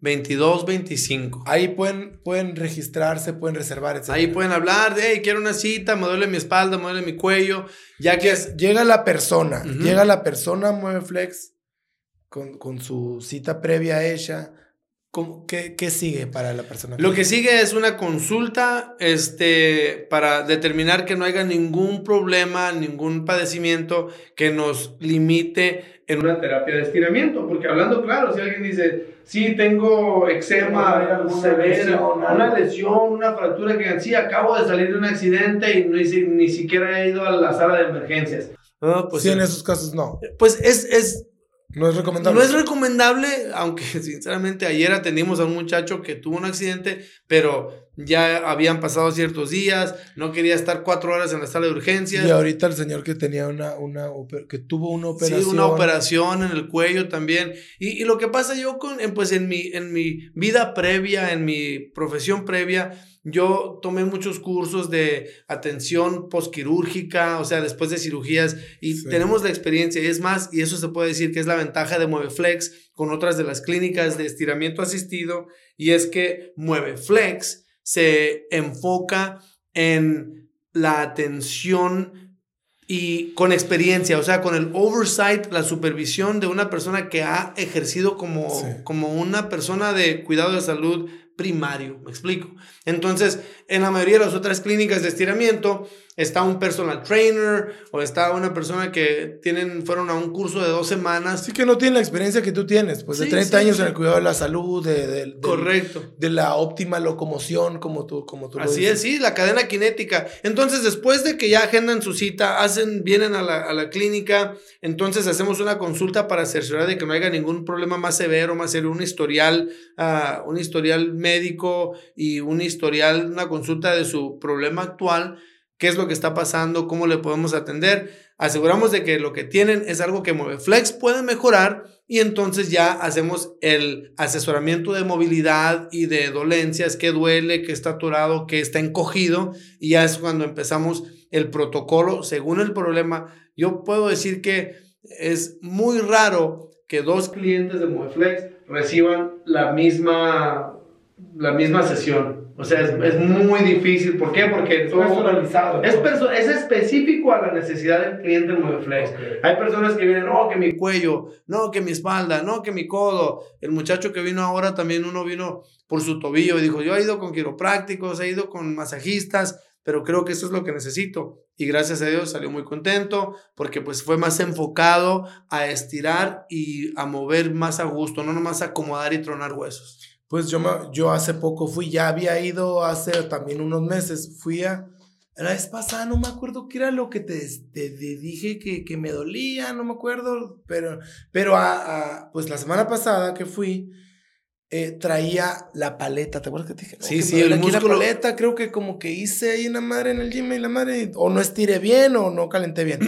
520-377-2225. Ahí pueden, pueden registrarse, pueden reservar, etc. Ahí pueden hablar de, hey, quiero una cita, me duele mi espalda, me duele mi cuello. Ya que es... Llega la persona, llega la persona, mueve flex, con, con su cita previa hecha qué, qué, sigue para la persona? Lo que sigue es una consulta este, para determinar que no haya ningún problema, ningún padecimiento que nos limite en una terapia de estiramiento. Porque hablando claro, si alguien dice, sí, tengo eczema severo, una lesión, una fractura que sí, acabo de salir de un accidente y no, ni siquiera he ido a la sala de emergencias. pues, sí, en esos casos no. Pues es, es No es recomendable. No es recomendable, aunque sinceramente ayer atendimos a un muchacho que tuvo un accidente, pero ya habían pasado ciertos días, no quería estar cuatro horas en la sala de urgencias. Y ahorita el señor que tenía una, una que tuvo una operación. Sí, una operación en el cuello también. Y, y lo que pasa yo con, pues en mi, en mi vida previa, en mi profesión previa, yo tomé muchos cursos de atención posquirúrgica, o sea, después de cirugías, y tenemos la experiencia. Y es más, y eso se puede decir que es la ventaja de MueveFlex con otras de las clínicas de estiramiento asistido, y es que MueveFlex se enfoca en la atención y con experiencia, o sea, con el oversight, la supervisión de una persona que ha ejercido como, como una persona de cuidado de salud primario, me explico. Entonces, en la mayoría de las otras clínicas de estiramiento está un personal trainer o está una persona que tienen, fueron a un curso de dos semanas. Sí que no tiene la experiencia que tú tienes, pues de 30 años en el cuidado de la salud, de, Correcto. de la óptima locomoción, como tú, como tú Así es, sí, la cadena cinética. Entonces, después de que ya agendan su cita, hacen, vienen a la, a la clínica, entonces hacemos una consulta para cerciorar de que no haya ningún problema más severo, más serio, un historial, uh, un historial médico y un historial, una consulta de su problema actual qué es lo que está pasando, cómo le podemos atender. Aseguramos de que lo que tienen es algo que MoveFlex puede mejorar y entonces ya hacemos el asesoramiento de movilidad y de dolencias, qué duele, qué está atorado, qué está encogido y ya es cuando empezamos el protocolo según el problema. Yo puedo decir que es muy raro que dos clientes de MoveFlex reciban la misma, la misma sesión. O sea, es, muy difícil. ¿Por qué? Porque es personalizado. Es, es específico a la necesidad del cliente MoveFlex. Hay personas que vienen, no, que mi cuello, no, que mi espalda, no, que mi codo. El muchacho que vino ahora también, uno vino por su tobillo y dijo, yo he ido con quiroprácticos, he ido con masajistas, pero creo que eso es lo que necesito. Y gracias a Dios salió muy contento porque pues fue más enfocado a estirar y a mover más a gusto, no nomás a acomodar y tronar huesos. Pues yo, yo hace poco fui, ya había ido hace también unos meses, fui a, la vez pasada no me acuerdo qué era lo que te, te, dije que, que, me dolía, no me acuerdo, pero, pero a, pues la semana pasada que fui, eh, traía la paleta, ¿te acuerdas que te dije? Sí, sí, el músculo. la paleta, creo que como que hice ahí una madre en el gym y la madre, o no estiré bien o no calenté bien.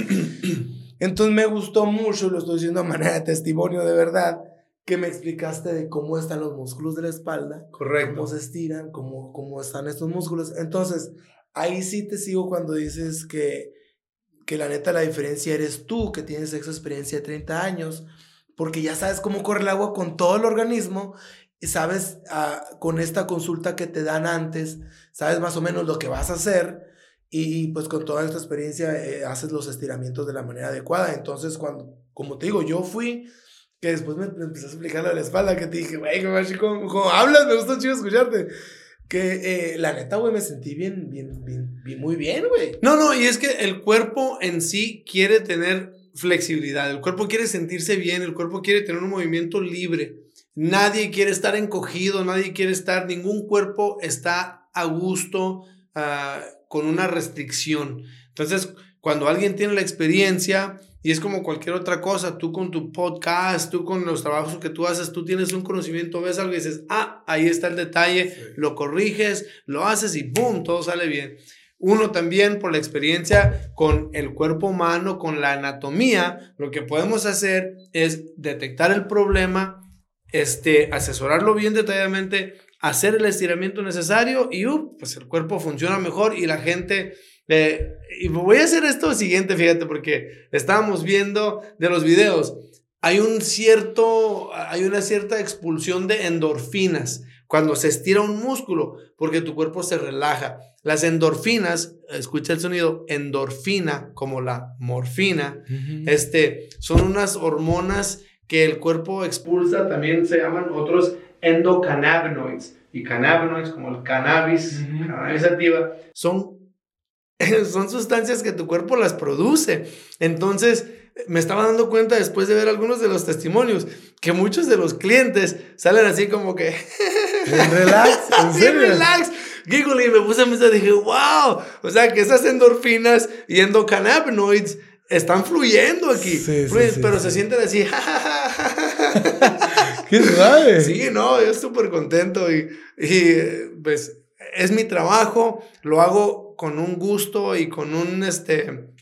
Entonces me gustó mucho, lo estoy diciendo a manera de testimonio de verdad que me explicaste de cómo están los músculos de la espalda. Correcto. Cómo se estiran, cómo, cómo están estos músculos. Entonces, ahí sí te sigo cuando dices que, que la neta la diferencia eres tú, que tienes esa experiencia de 30 años, porque ya sabes cómo corre el agua con todo el organismo y sabes ah, con esta consulta que te dan antes, sabes más o menos lo que vas a hacer y pues con toda esta experiencia eh, haces los estiramientos de la manera adecuada. Entonces, cuando, como te digo, yo fui que después me, empecé a explicar de la espalda, que te dije, güey, ¿cómo, hablas? Me gusta chido escucharte. Que eh, la neta, güey, me sentí bien, bien, bien, bien, muy bien, güey. No, no, y es que el cuerpo en sí quiere tener flexibilidad, el cuerpo quiere sentirse bien, el cuerpo quiere tener un movimiento libre. Nadie quiere estar encogido, nadie quiere estar, ningún cuerpo está a gusto uh, con una restricción. Entonces, cuando alguien tiene la experiencia, y es como cualquier otra cosa, tú con tu podcast, tú con los trabajos que tú haces, tú tienes un conocimiento, ves algo y dices, ah, ahí está el detalle, lo corriges, lo haces y ¡boom! Todo sale bien. Uno también por la experiencia con el cuerpo humano, con la anatomía, lo que podemos hacer es detectar el problema, este, asesorarlo bien detalladamente, hacer el estiramiento necesario y uh, pues el cuerpo funciona mejor y la gente eh, y voy a hacer esto siguiente, fíjate, porque estábamos viendo de los videos. Hay un cierto, hay una cierta expulsión de endorfinas cuando se estira un músculo, porque tu cuerpo se relaja. Las endorfinas, escucha el sonido, endorfina, como la morfina, este, son unas hormonas que el cuerpo expulsa, también se llaman otros endocannabinoids. Y cannabinoids, como el cannabis, cannabis activa, son son sustancias que tu cuerpo las produce. Entonces, me estaba dando cuenta después de ver algunos de los testimonios que muchos de los clientes salen así como que... relax, en serio. relax. Giggle y me puse a pensar, dije, wow, o sea, que esas endorfinas y endocannabinoids están fluyendo aquí. pero se sienten así. ¡Qué suave! Sí, no, yo súper contento y, y pues es mi trabajo, lo hago con un gusto y con un, este,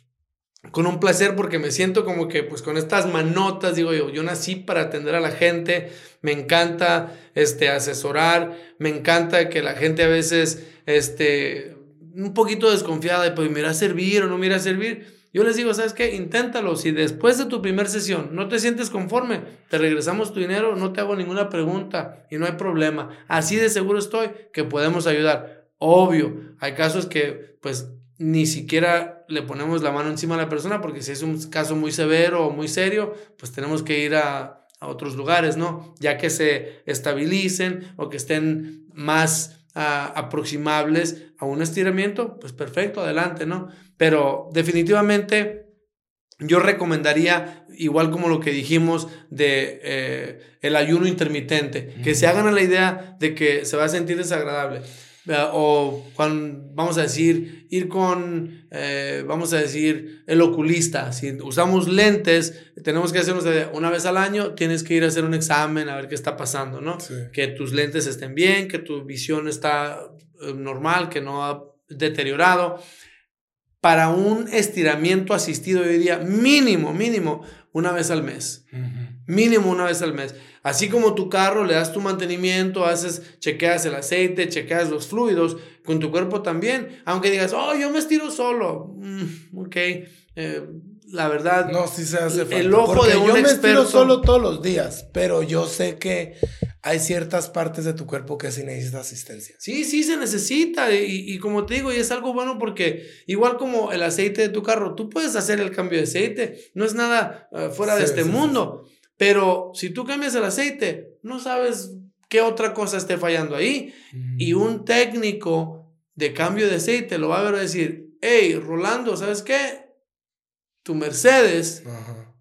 con un placer porque me siento como que pues con estas manotas, digo yo, yo nací para atender a la gente, me encanta este, asesorar, me encanta que la gente a veces, este, un poquito desconfiada de pues me irá a servir o no me irá a servir. Yo les digo, ¿sabes qué? Inténtalo. Si después de tu primer sesión no te sientes conforme, te regresamos tu dinero, no te hago ninguna pregunta y no hay problema. Así de seguro estoy que podemos ayudar. Obvio, hay casos que pues ni siquiera le ponemos la mano encima a la persona porque si es un caso muy severo o muy serio, pues tenemos que ir a, otros lugares, ¿no? Ya que se estabilicen o que estén más ah, aproximables a un estiramiento, pues perfecto, adelante, ¿no? Pero definitivamente yo recomendaría, igual como lo que dijimos de eh, el ayuno intermitente, que se hagan a la idea de que se va a sentir desagradable o cuando, vamos a decir, ir con, eh, vamos a decir, el oculista. Si usamos lentes, tenemos que hacernos una vez al año, tienes que ir a hacer un examen a ver qué está pasando, ¿no? Que tus lentes estén bien, que tu visión está eh, normal, que no ha deteriorado. Para un estiramiento asistido, yo diría mínimo, mínimo, una vez al mes. Mínimo una vez al mes. Así como tu carro, le das tu mantenimiento, haces, chequeas el aceite, chequeas los fluidos, con tu cuerpo también. Aunque digas, oh, yo me estiro solo. Mm, ok. Eh, la verdad. No, sí se hace falta. El ojo de un yo me estiro solo todos los días, pero yo sé que hay ciertas partes de tu cuerpo que sí necesita asistencia. Sí, sí se necesita. Y, y, como te digo, y es algo bueno porque igual como el aceite de tu carro, tú puedes hacer el cambio de aceite. No es nada eh, fuera de este mundo. Pero si tú cambias el aceite, no sabes qué otra cosa esté fallando ahí. Y un técnico de cambio de aceite lo va a ver a decir, hey, Rolando, ¿sabes qué? Tu Mercedes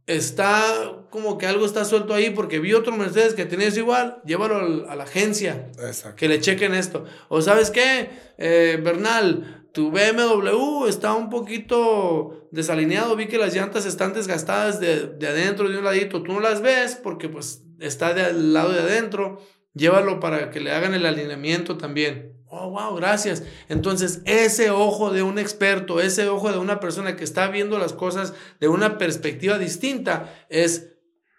está como que algo está suelto ahí porque vi otro Mercedes que tenías igual, llévalo a la agencia, que le chequen esto. O sabes qué, eh, Bernal, tu BMW está un poquito desalineado, vi que las llantas están desgastadas de, de, adentro, de un ladito, tú no las ves porque pues está del lado de adentro, llévalo para que le hagan el alineamiento también. Oh, wow, gracias. Entonces, ese ojo de un experto, ese ojo de una persona que está viendo las cosas de una perspectiva distinta es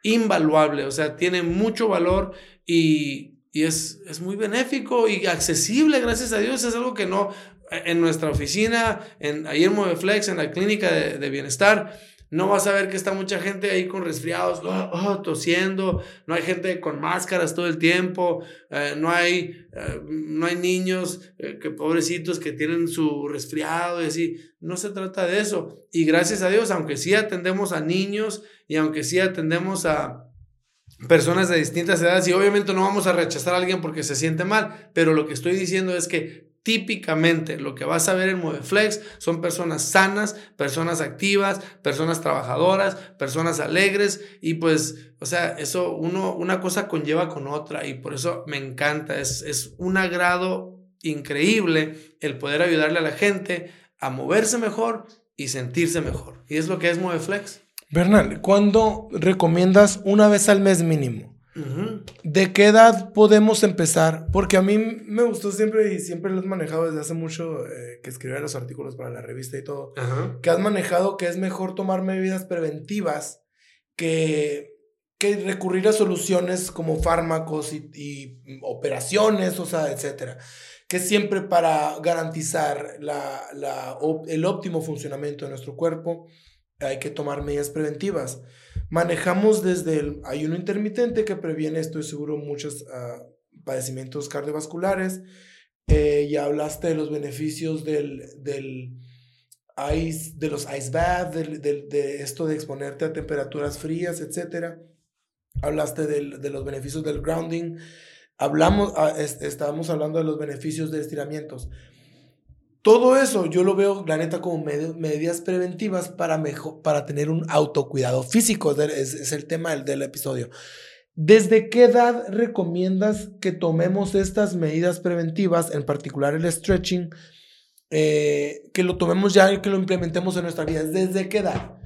invaluable, o sea, tiene mucho valor y, y es, es muy benéfico y accesible, gracias a Dios. Es algo que no, en nuestra oficina, en, ahí en Moveflex, en la clínica de, bienestar, no vas a ver que está mucha gente ahí con resfriados, oh, oh, tosiendo, no hay gente con máscaras todo el tiempo, eh, no, hay, eh, no hay niños eh, que pobrecitos que tienen su resfriado y así, no se trata de eso. Y gracias a Dios, aunque sí atendemos a niños y aunque sí atendemos a personas de distintas edades y obviamente no vamos a rechazar a alguien porque se siente mal, pero lo que estoy diciendo es que típicamente lo que vas a ver en Moveflex son personas sanas, personas activas, personas trabajadoras, personas alegres y pues, o sea, eso uno, una cosa conlleva con otra y por eso me encanta, es, es un agrado increíble el poder ayudarle a la gente a moverse mejor y sentirse mejor. Y es lo que es Moveflex. Bernal, ¿cuándo recomiendas una vez al mes mínimo? ¿De qué edad podemos empezar? Porque a mí me gustó siempre y siempre lo has manejado desde hace mucho eh, que escribía los artículos para la revista y todo, que has manejado que es mejor tomar medidas preventivas que, que recurrir a soluciones como fármacos y, operaciones, o sea, etcétera. Que siempre para garantizar la, la, el óptimo funcionamiento de nuestro cuerpo hay que tomar medidas preventivas. Manejamos desde el ayuno intermitente que previene, estoy seguro, muchos uh, padecimientos cardiovasculares. Eh, ya hablaste de los beneficios del, del ice, de los ice baths, de esto de exponerte a temperaturas frías, etc. Hablaste de los beneficios del grounding. Hablamos, uh, estábamos hablando de los beneficios de estiramientos. Todo eso yo lo veo, la neta, como medidas preventivas para, mejor, para tener un autocuidado físico. Es, el tema del, del, episodio. ¿Desde qué edad recomiendas que tomemos estas medidas preventivas, en particular el stretching, eh, que lo tomemos ya y que lo implementemos en nuestra vida? ¿Desde qué edad?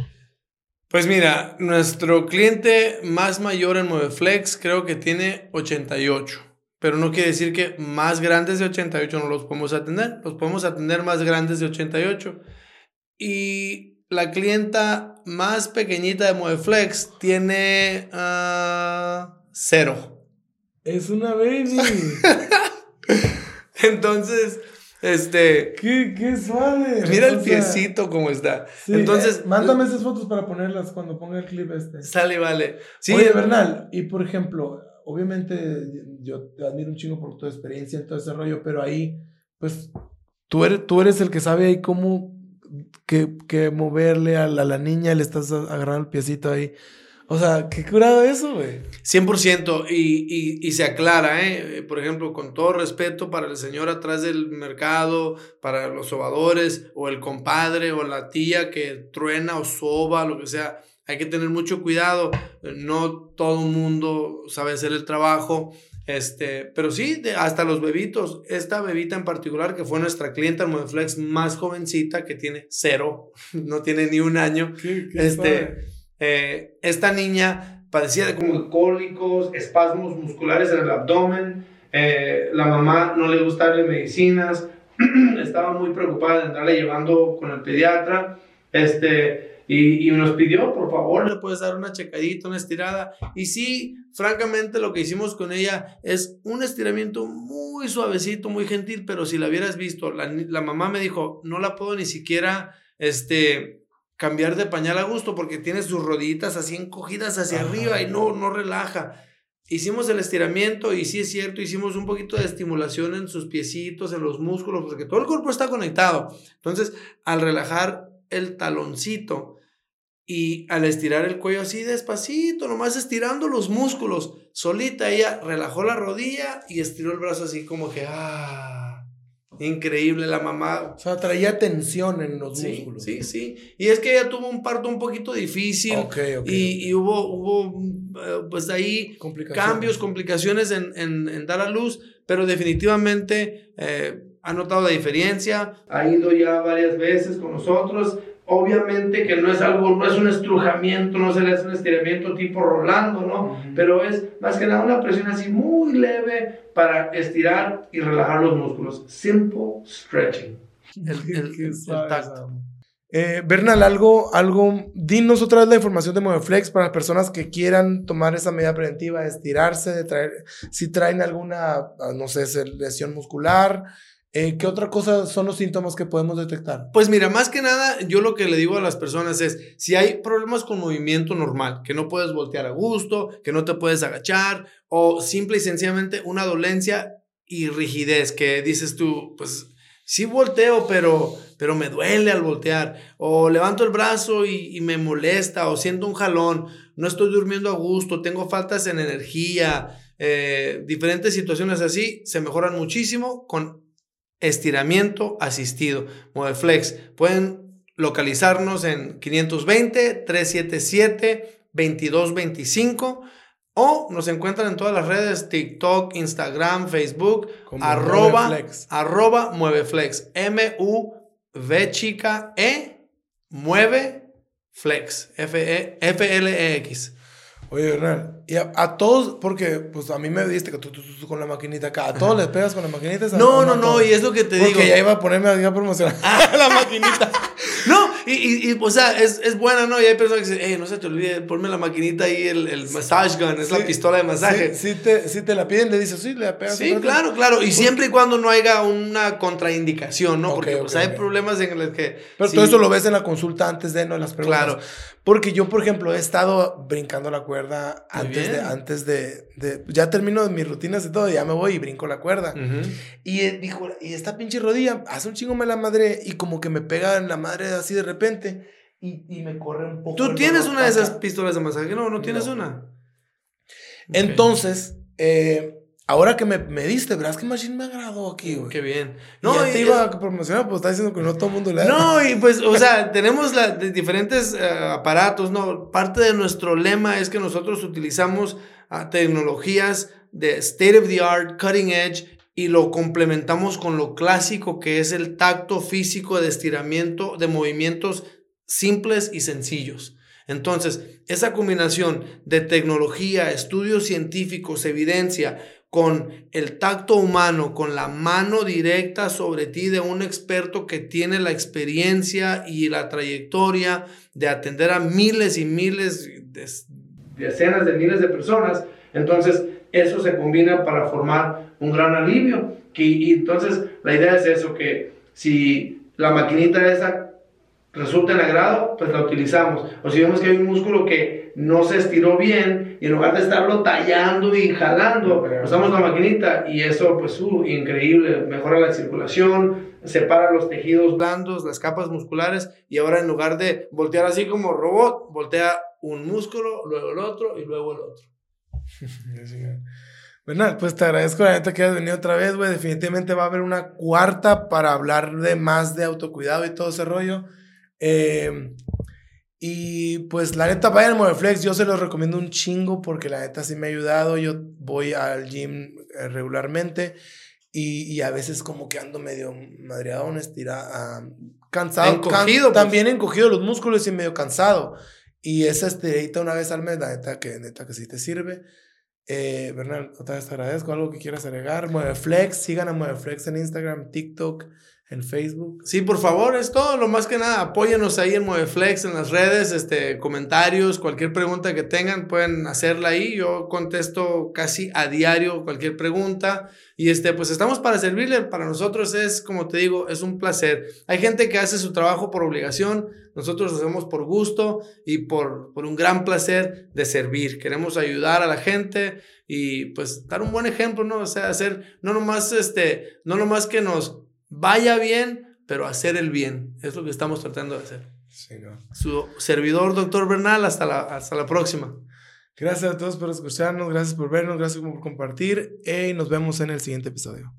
Pues mira, nuestro cliente más mayor en Moveflex creo que tiene 88. Pero no quiere decir que más grandes de 88 no los podemos atender. Los podemos atender más grandes de 88. Y la clienta más pequeñita de Moveflex tiene uh, cero. Es una baby. Entonces, este. Qué, qué suave. Mira el piecito como está. Entonces. Eh, mándame esas fotos para ponerlas cuando ponga el clip este. Sale, vale. Sí. Oye, Bernal, y por ejemplo, obviamente yo te admiro un chingo por tu experiencia en todo ese rollo, pero ahí, pues, tú eres, tú eres el que sabe ahí cómo que, que moverle a la, a la niña, le estás agarrando el piecito ahí. O sea, qué curado eso, güey. 100% y, y, y, se aclara, ¿eh? Por ejemplo, con todo respeto para el señor atrás del mercado, para los sobadores, o el compadre, o la tía que truena o soba, lo que sea. Hay que tener mucho cuidado. No todo el mundo sabe hacer el trajo. Este, pero sí, hasta los bebitos. Esta bebita en particular, que fue nuestra clienta en Modeflex más jovencita, que tiene cero, no tiene ni un año. ¿Qué, qué este. Eh, esta niña padecía de como cólicos, espasmos musculares en el abdomen, eh, la mamá no le gustaba darle medicinas, estaba muy preocupada de andarle llevando con el pediatra, este, y, y, nos pidió, por favor, le puedes dar una checadita, una estirada, y sí, francamente lo que hicimos con ella es un estiramiento muy suavecito, muy gentil, pero si la hubieras visto, la, la mamá me dijo, no la puedo ni siquiera, este, cambiar de pañal a gusto porque tiene sus rodillitas así encogidas hacia arriba y no, no relaja. Hicimos el estiramiento y sí es cierto, hicimos un poquito de estimulación en sus piecitos, en los músculos, porque todo el cuerpo está conectado. Entonces, al relajar el taloncito y al estirar el cuello así despacito, nomás estirando los músculos, solita ella relajó la rodilla y estiró el brazo así como que, ah, Increíble la mamá. O sea, traía tensión en los sí, músculos. Sí, sí. Y es que ella tuvo un parto un poquito difícil. Okay, okay, y, y, hubo, hubo, pues ahí cambios, complicaciones en, en, en, dar a luz, pero definitivamente eh, ha notado la diferencia. Ha ido ya varias veces con nosotros. Obviamente que no es algo, no es un estrujamiento, no se le hace un estiramiento tipo Rolando, ¿no? Uh -huh. Pero es más que nada una presión así muy leve para estirar y relajar los músculos. Simple stretching. El, el, el, el tacto. Eh, Bernal, algo, algo, dinos otra vez la información de Moveflex para las personas que quieran tomar esa medida preventiva, estirarse, de traer, si traen alguna, no sé, lesión muscular, eh, ¿Qué otra cosa son los síntomas que podemos detectar? Pues mira, más que nada, yo lo que le digo a las personas es, si hay problemas con movimiento normal, que no puedes voltear a gusto, que no te puedes agachar, o simple y sencillamente una dolencia y rigidez, que dices tú, pues sí volteo, pero, pero me duele al voltear, o levanto el brazo y, me molesta, o siento un jalón, no estoy durmiendo a gusto, tengo faltas en energía, eh, diferentes situaciones así, se mejoran muchísimo con estiramiento asistido, Moveflex. Pueden localizarnos en 520-377-2225 o nos encuentran en todas las redes, TikTok, Instagram, Facebook, Como arroba, Mueveflex. arroba Mueveflex, M-U-V chica E, Mueve Flex, F-L-E-X. Oye, Hernán, y a, a, todos, porque pues a mí me diste que tú, tú, tú, con la maquinita acá, ¿a todos les pegas con la maquinita? No, no, no, y es lo que te porque digo. Porque ya iba a ponerme a promocionar la maquinita. no, y, y, y, o sea, es, es buena, ¿no? Y hay personas que dicen, hey, no se te olvide, ponme la maquinita ahí, el, el massage gun, es sí, la pistola de masaje. Sí, sí, te, sí te la piden, le dices, sí, le pegas. Sí, claro, claro, y siempre y cuando no haya una contraindicación, ¿no? Okay, porque okay, pues hay problemas en los que... Pero todo eso lo ves en la consulta antes de, ¿no? Las preguntas. Claro. Porque yo, por ejemplo, he estado brincando la cuerda antes de, antes de, de, Ya termino mis rutinas y todo, ya me voy y brinco la cuerda. Uh -huh. Y dijo, y esta pinche rodilla, hace un chingo me la madre y como que me pega en la madre así de repente y, y me corre un poco. ¿Tú tienes una de esas pistolas de masaje? No, no tienes no. una. Entonces, eh, Ahora que me, me diste, verás que Machine me agradó aquí, güey. Qué bien. No, y ya te iba a promocionar, pues está diciendo que no todo el mundo le da. No, y pues, o sea, tenemos la, de diferentes uh, aparatos, ¿no? Parte de nuestro lema es que nosotros utilizamos uh, tecnologías de state of the art, cutting edge, y lo complementamos con lo clásico que es el tacto físico de estiramiento, de movimientos simples y sencillos. Entonces, esa combinación de tecnología, estudios científicos, evidencia, con el tacto humano, con la mano directa sobre ti de un experto que tiene la experiencia y la trayectoria de atender a miles y miles, de, decenas de miles de personas, entonces eso se combina para formar un gran alivio. Y entonces la idea es eso, que si la maquinita esa resulta en agrado, pues la utilizamos. O si vemos que hay un músculo que no se estiró bien y en lugar de estarlo tallando y jalando, usamos la maquinita y eso pues uh, increíble, mejora la circulación, separa los tejidos blandos, las capas musculares y ahora en lugar de voltear así como robot, voltea un músculo, luego el otro y luego el otro. Bueno, pues te agradezco la neta que hayas venido otra vez, güey. Definitivamente va a haber una cuarta para hablar de más de autocuidado y todo ese rollo. Eh, y pues la neta, vayan a Moveflex, yo se los recomiendo un chingo porque la neta sí me ha ayudado. Yo voy al gym eh, regularmente y, y a veces como que ando medio madreado, estira, cansado. Encogido. Pues. también encogido los músculos y medio cansado. Y esa estirita una vez al mes, la neta que, neta que sí te sirve. Eh, Bernal, otra vez te agradezco. ¿Algo que quieras agregar? Mueveflex, sigan a Mueveflex en Instagram, TikTok, en Facebook. Sí, por favor, es todo. Lo más que nada, apóyenos ahí en Mueveflex, en las redes, este, comentarios, cualquier pregunta que tengan, pueden hacerla ahí. Yo contesto casi a diario cualquier pregunta. Y este, pues estamos para servirle. Para nosotros es, como te digo, es un placer. Hay gente que hace su trabajo por obligación. Nosotros lo hacemos por gusto y por, por un gran placer de servir. Queremos ayudar a la gente y pues dar un buen ejemplo, ¿no? O sea, hacer, no nomás, este, no nomás que nos vaya bien, pero hacer el bien. Es lo que estamos tratando de hacer. Su servidor, doctor Bernal, hasta la, hasta la próxima. Gracias a todos por escucharnos, gracias por vernos, gracias por compartir y nos vemos en el siguiente episodio.